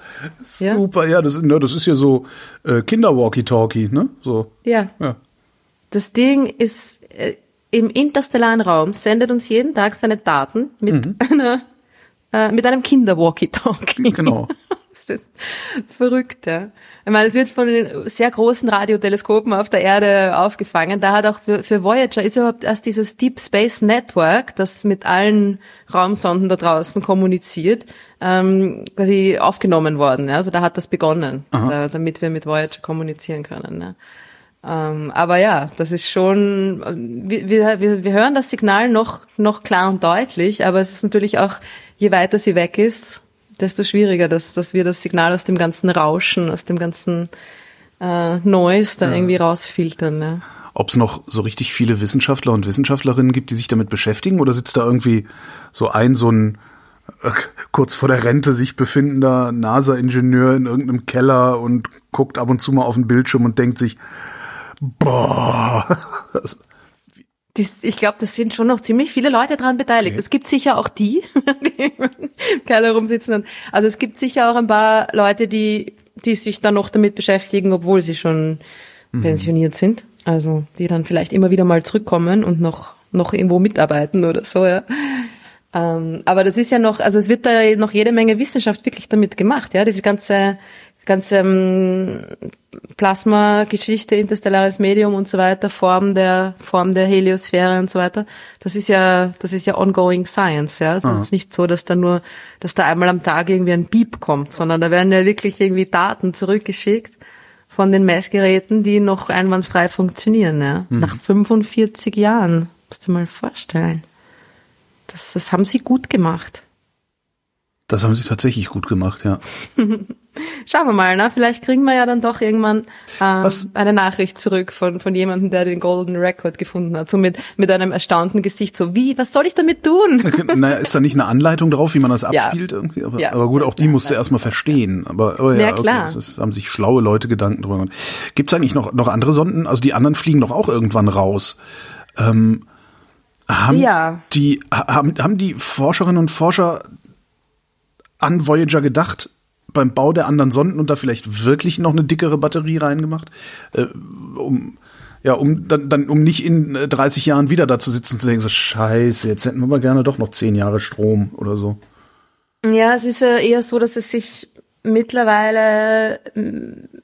Ja. Super, ja, das, ja, das ist ja so äh, Kinder-Walkie-Talkie, ne? So. Ja. Ja. Das Ding ist äh, im interstellaren Raum, sendet uns jeden Tag seine Daten mit [laughs] einer, äh, mit einem Kinder-Walkie-Talkie. Genau. [laughs] Das ist verrückt, ja. Ich meine, es wird von den sehr großen Radioteleskopen auf der Erde aufgefangen. Da hat auch für, für Voyager ist überhaupt erst dieses Deep Space Network, das mit allen Raumsonden da draußen kommuniziert, ähm, quasi aufgenommen worden. Ja? Also da hat das begonnen, äh, damit wir mit Voyager kommunizieren können. Ja? Ähm, aber ja, das ist schon, wir, wir, wir wir hören das Signal noch, noch klar und deutlich, aber es ist natürlich auch, je weiter sie weg ist, desto schwieriger, dass, dass wir das Signal aus dem ganzen Rauschen, aus dem ganzen äh, Noise da irgendwie rausfiltern. Ja. Ob es noch so richtig viele Wissenschaftler und Wissenschaftlerinnen gibt, die sich damit beschäftigen, oder sitzt da irgendwie so ein, so ein äh, kurz vor der Rente sich befindender NASA-Ingenieur in irgendeinem Keller und guckt ab und zu mal auf den Bildschirm und denkt sich, boah, [laughs] das- ich glaube, das sind schon noch ziemlich viele Leute dran beteiligt. Es gibt sicher auch die, [laughs] die im Keller rumsitzen. Und, also es gibt sicher auch ein paar Leute, die, die sich dann noch damit beschäftigen, obwohl sie schon pensioniert sind. Also die dann vielleicht immer wieder mal zurückkommen und noch, noch irgendwo mitarbeiten oder so, ja. Ähm, aber das ist ja noch, also es wird da noch jede Menge Wissenschaft wirklich damit gemacht, ja, diese ganze, ganze ähm, Plasma-Geschichte, interstellares Medium und so weiter, Form der, Form der Heliosphäre und so weiter. Das ist ja, das ist ja ongoing science, ja. Es ist nicht so, dass da nur, dass da einmal am Tag irgendwie ein Beep kommt, sondern da werden ja wirklich irgendwie Daten zurückgeschickt von den Messgeräten, die noch einwandfrei funktionieren, ja. Nach 45 Jahren. Musst du mal vorstellen. Das, das haben sie gut gemacht. Das haben sie tatsächlich gut gemacht, ja. [laughs] Schauen wir mal, ne? Vielleicht kriegen wir ja dann doch irgendwann ähm, eine Nachricht zurück von, von jemandem, der den Golden Record gefunden hat. So mit, mit einem erstaunten Gesicht. So, wie, was soll ich damit tun? Naja, ist da nicht eine Anleitung drauf, wie man das [laughs] Ja. abspielt irgendwie? Aber, Ja, aber gut, auch die eine musste erstmal verstehen. Aber, aber ja, Ja, klar. Okay, das ist, haben sich schlaue Leute Gedanken drüber gemacht. Gibt es eigentlich noch, noch andere Sonden? Also die anderen fliegen doch auch irgendwann raus. Ähm, haben Ja. die ha- haben, haben die Forscherinnen und Forscher an Voyager gedacht beim Bau der anderen Sonden und da vielleicht wirklich noch eine dickere Batterie reingemacht, äh, um ja, um dann, dann um nicht in äh, 30 Jahren wieder da zu sitzen und zu denken, so Scheiße, jetzt hätten wir mal gerne doch noch 10 Jahre Strom oder so. Ja, es ist ja eher so, dass es sich mittlerweile mm,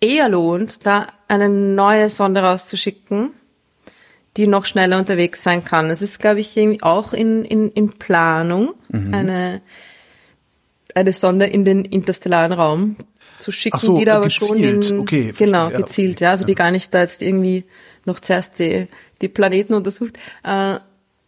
eher lohnt, da eine neue Sonde rauszuschicken, die noch schneller unterwegs sein kann. Es ist, glaube ich, auch in, in, in Planung, eine, eine Sonde in den interstellaren Raum zu schicken, Ach so, die da aber schon in, Okay, verstehe. genau, Ja, gezielt, ja, also die gar nicht da jetzt irgendwie noch zuerst die, die Planeten untersucht. Äh,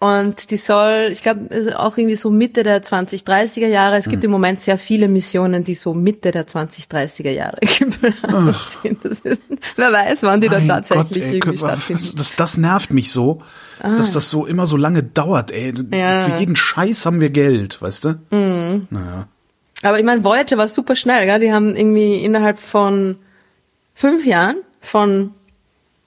und die soll, ich glaube, also auch irgendwie so Mitte der 2030er Jahre. Es Mhm. gibt im Moment sehr viele Missionen, die so Mitte der 2030er Jahre [laughs] geplant sind. Das ist, wer weiß, wann die da Mein tatsächlich ey, irgendwie Gott, stattfinden. Ah. Das, das nervt mich so, dass das so immer so lange dauert, ey. Ja. Für jeden Scheiß haben wir Geld, weißt du? Mhm. Naja. Aber ich meine, Voyager war super schnell, gell? Die haben irgendwie innerhalb von fünf Jahren von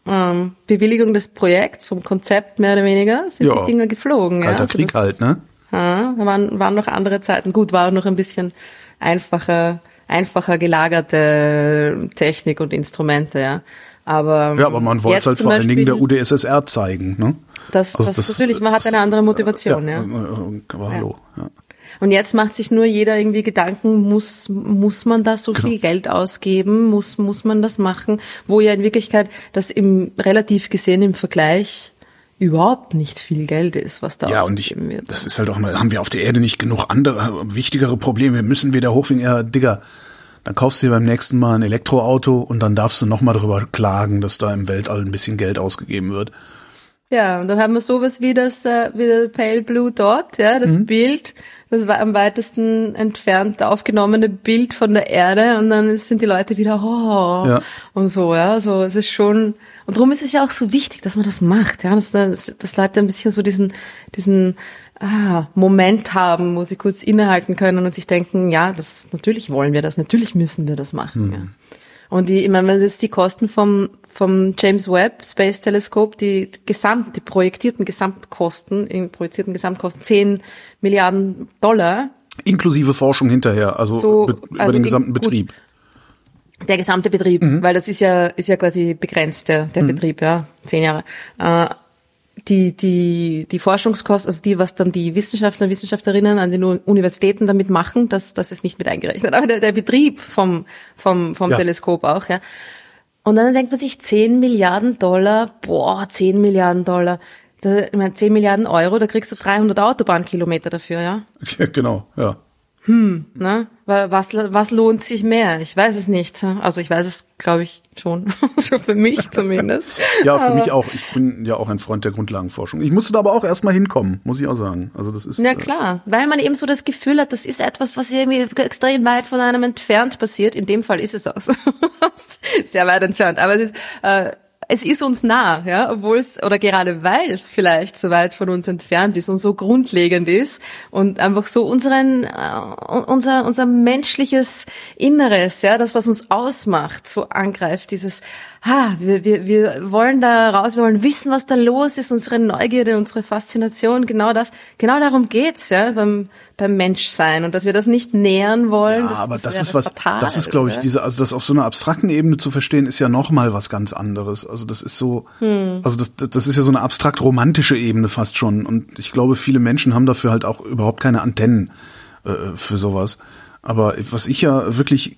ähm, Bewilligung des Projekts, vom Konzept mehr oder weniger, sind Ja. die Dinger geflogen. ja. Alter Also Krieg das- halt, ne? ja, da waren, waren noch andere Zeiten. Gut, war auch noch ein bisschen einfacher, einfacher gelagerte Technik und Instrumente, ja. Aber, Ja, aber man wollte es halt vor allen Dingen der Beispiel- UdSSR zeigen, ne? Das, Also das, natürlich, man hat eine andere Motivation, ja. äh, Aber hallo, ja. Und jetzt macht sich nur jeder irgendwie Gedanken, muss, muss man da so Genau. viel Geld ausgeben? Muss, muss man das machen? Wo ja in Wirklichkeit das im, relativ gesehen im Vergleich überhaupt nicht viel Geld ist, was da Ja, und ich, ausgegeben wird. das ist halt auch mal, haben wir auf der Erde nicht genug andere, wichtigere Probleme. Wir müssen wieder hochwegen, ja, Digga, dann kaufst du dir beim nächsten Mal ein Elektroauto und dann darfst du nochmal darüber klagen, dass da im Weltall ein bisschen Geld ausgegeben wird. Ja, und dann haben wir sowas wie das, äh, wie der Pale Blue Dot, ja, das Mhm. Bild, das war am weitesten entfernt aufgenommene Bild von der Erde und dann sind die Leute wieder, oh, Ja. und so, ja, so, es ist schon, und darum ist es ja auch so wichtig, dass man das macht, ja, dass, dass, dass Leute ein bisschen so diesen, diesen, ah, Moment haben, wo sie kurz innehalten können und sich denken, ja, das, natürlich wollen wir das, natürlich müssen wir das machen, Mhm. ja. Und die, ich meine, wenn jetzt die Kosten vom, vom James Webb Space Telescope, die gesamt, die projektierten Gesamtkosten, in projizierten Gesamtkosten 10 Milliarden Dollar, Inklusive Forschung hinterher, also, So, be über also den gesamten gut. Betrieb. der gesamte Betrieb, weil das ist ja, ist ja quasi begrenzt, der, der Betrieb, ja, zehn Jahre. Äh, die, die, die Forschungskosten, also die, was dann die Wissenschaftler und Wissenschaftlerinnen an den Universitäten damit machen, das, das ist nicht mit eingerechnet. Aber der, der Betrieb vom, vom, vom Ja. Teleskop auch, ja. Und dann denkt man sich, 10 Milliarden Dollar, boah, 10 Milliarden Dollar. Da, ich meine, 10 Milliarden Euro, da kriegst du 300 Autobahnkilometer dafür, ja. genau, ja. Ne? Wa- Was, was lohnt sich mehr? Ich weiß es nicht. Also ich weiß es, glaube ich, schon. [laughs] so für mich [laughs] zumindest. Ja, für Aber- mich auch. Ich bin ja auch ein Freund der Grundlagenforschung. Ich musste da aber auch erstmal hinkommen, muss ich auch sagen. Also das ist. Ja äh, klar, weil man eben so das Gefühl hat, das ist etwas, was irgendwie extrem weit von einem entfernt passiert. In dem Fall ist es auch so. [laughs] sehr weit entfernt, aber es ist, äh, es ist uns nah, ja, obwohl es oder gerade weil es vielleicht so weit von uns entfernt ist und so grundlegend ist und einfach so unseren äh, unser unser menschliches Inneres, ja, das was uns ausmacht, so angreift, dieses ha, wir, wir, wir wollen da raus, wir wollen wissen, was da los ist, unsere Neugierde, unsere Faszination, genau das, genau darum geht's, ja, beim, beim Menschsein und dass wir das nicht nähern wollen. Ja, das, aber das, wäre ist was, fatal, das ist, glaube ich, diese, also das auf so einer abstrakten Ebene zu verstehen, ist ja noch mal was ganz anderes. Also das ist so, Hm. also das, das das ist ja so eine abstrakt romantische Ebene fast schon. Und ich glaube, viele Menschen haben dafür halt auch überhaupt keine Antennen äh, für sowas. Aber was ich ja wirklich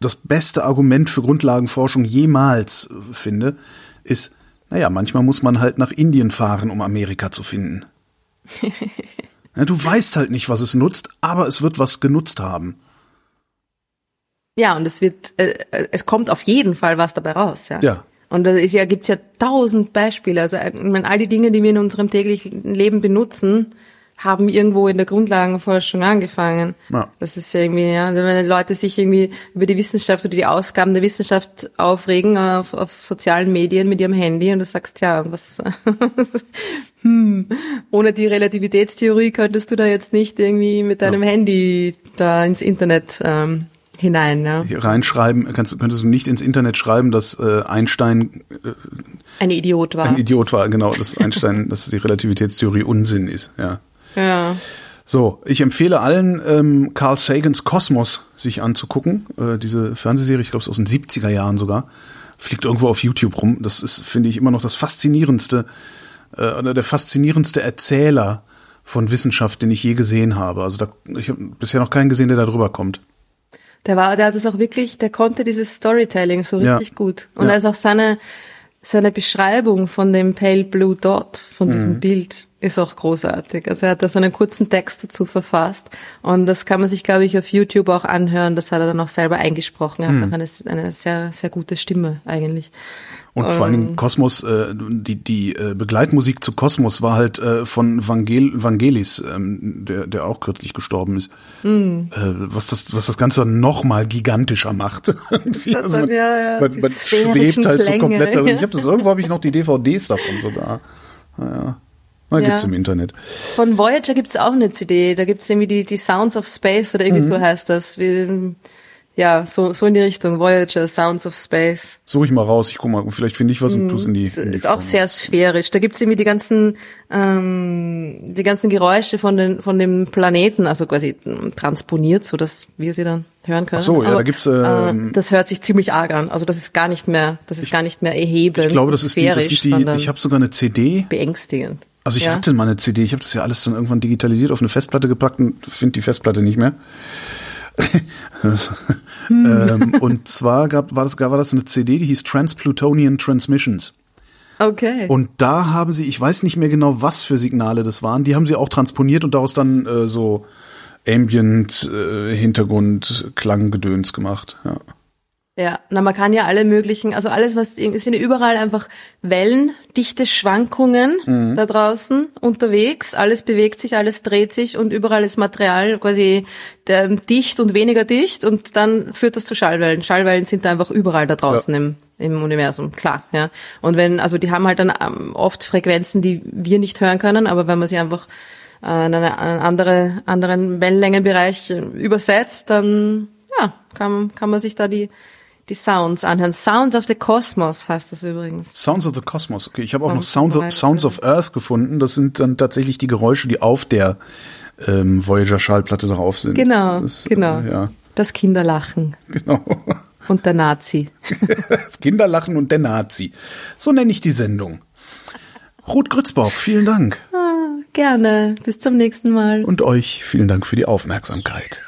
das beste Argument für Grundlagenforschung jemals äh, finde, ist, naja, manchmal muss man halt nach Indien fahren, um Amerika zu finden. [laughs] du weißt halt nicht, was es nutzt, aber es wird was genutzt haben. Ja, und es wird, äh, äh, es kommt auf jeden Fall was dabei raus, ja. Ja. Und da ist ja, gibt's ja tausend Beispiele. Also, äh, ich meine, all die Dinge, die wir in unserem täglichen Leben benutzen, haben irgendwo in der Grundlagenforschung angefangen. Ja. Das ist ja irgendwie, ja, wenn die Leute sich irgendwie über die Wissenschaft oder die Ausgaben der Wissenschaft aufregen auf, auf sozialen Medien mit ihrem Handy und du sagst, ja, was, [laughs] hm, ohne die Relativitätstheorie könntest du da jetzt nicht irgendwie mit deinem Handy da ins Internet ähm, hinein, ja. Hier reinschreiben, kannst, könntest du nicht ins Internet schreiben, dass äh, Einstein äh, Ein Idiot war. ein Idiot war, genau, dass Einstein, [laughs] dass die Relativitätstheorie Unsinn ist, ja. Ja. So, ich empfehle allen, ähm, Carl Sagans Kosmos sich anzugucken. Äh, diese Fernsehserie, ich glaube, es ist aus den 70er Jahren sogar. Fliegt irgendwo auf YouTube rum. Das ist, finde ich, immer noch das faszinierendste, äh, oder der faszinierendste Erzähler von Wissenschaft, den ich je gesehen habe. Also da, ich habe bisher noch keinen gesehen, der da drüber kommt. Der war, der hat es auch wirklich, der konnte dieses Storytelling so Ja. richtig gut. Und Ja. also auch seine, seine Beschreibung von dem Pale Blue Dot, von diesem Mhm. Bild, ist auch großartig. Also er hat da so einen kurzen Text dazu verfasst. Und das kann man sich, glaube ich, auf YouTube auch anhören. Das hat er dann auch selber eingesprochen. Er hat Mhm. auch eine, eine sehr, sehr gute Stimme eigentlich. Und vor allen Dingen Kosmos, äh, die, die äh, Begleitmusik zu Kosmos war halt äh, von Vangel Vangelis, ähm, der, der auch kürzlich gestorben ist. Äh, was, das, was das Ganze noch mal gigantischer macht. [laughs] Hat dann, ja, ja, man, man schwebt halt so Klänge, komplett. darin. ja. Ich [laughs] habe das irgendwo habe ich noch die DVDs davon sogar. Naja. Na, Ja. gibt's im Internet. Von Voyager gibt's auch eine CD. Da gibt's irgendwie die, die Sounds of Space oder irgendwie Mhm. so heißt das. Wie, ja, so, so in die Richtung Voyager, Sounds of Space. Suche ich mal raus, ich guck mal, vielleicht finde ich was und tu's in die. Das In die ist auch sehr sphärisch. Da gibt's irgendwie die ganzen, ähm, die ganzen Geräusche von, den, von dem Planeten, also quasi ähm, transponiert, so dass wir sie dann hören können. Ach so, ja, Aber, da gibt's, ähm, äh, das hört sich ziemlich arg an. Also das ist gar nicht mehr, das ist gar nicht mehr erhebend. Ich glaube, das ist die, das ist die ich habe sogar eine CD. beängstigend. Also ich ja? hatte mal eine CD, ich habe das ja alles dann irgendwann digitalisiert auf eine Festplatte gepackt und finde die Festplatte nicht mehr. [laughs] ähm, und zwar gab, war, das, war das eine CD, die hieß Transplutonian Transmissions. Okay. Und da haben sie, ich weiß nicht mehr genau, was für Signale das waren, die haben sie auch transponiert und daraus dann äh, so Ambient, äh, Hintergrund, Klanggedöns gemacht. Ja. Ja, na man kann ja alle möglichen, also alles was es sind ja überall einfach Wellen, dichte Schwankungen Mhm. da draußen unterwegs, alles bewegt sich, alles dreht sich und überall ist Material quasi der, dicht und weniger dicht und dann führt das zu Schallwellen. Schallwellen sind da einfach überall da draußen Ja. im im Universum, klar, ja. Und wenn also die haben halt dann ähm, oft Frequenzen, die wir nicht hören können, aber wenn man sie einfach äh, in einen andere, anderen Wellenlängenbereich äh, übersetzt, dann ja, kann, kann man sich da die die Sounds anhören. Sounds of the Cosmos heißt das übrigens. Sounds of the Cosmos. Okay, ich habe auch noch Sounds of, Sounds of Earth gefunden. Das sind dann tatsächlich die Geräusche, die auf der ähm, Voyager-Schallplatte drauf sind. Genau, das, äh, genau. Ja, Das Kinderlachen genau. [laughs] und der Nazi. [laughs] Das Kinderlachen und der Nazi. So nenne ich die Sendung. Ruth Grützbauch, vielen Dank. Ah, gerne. Bis zum nächsten Mal. Und euch vielen Dank für die Aufmerksamkeit.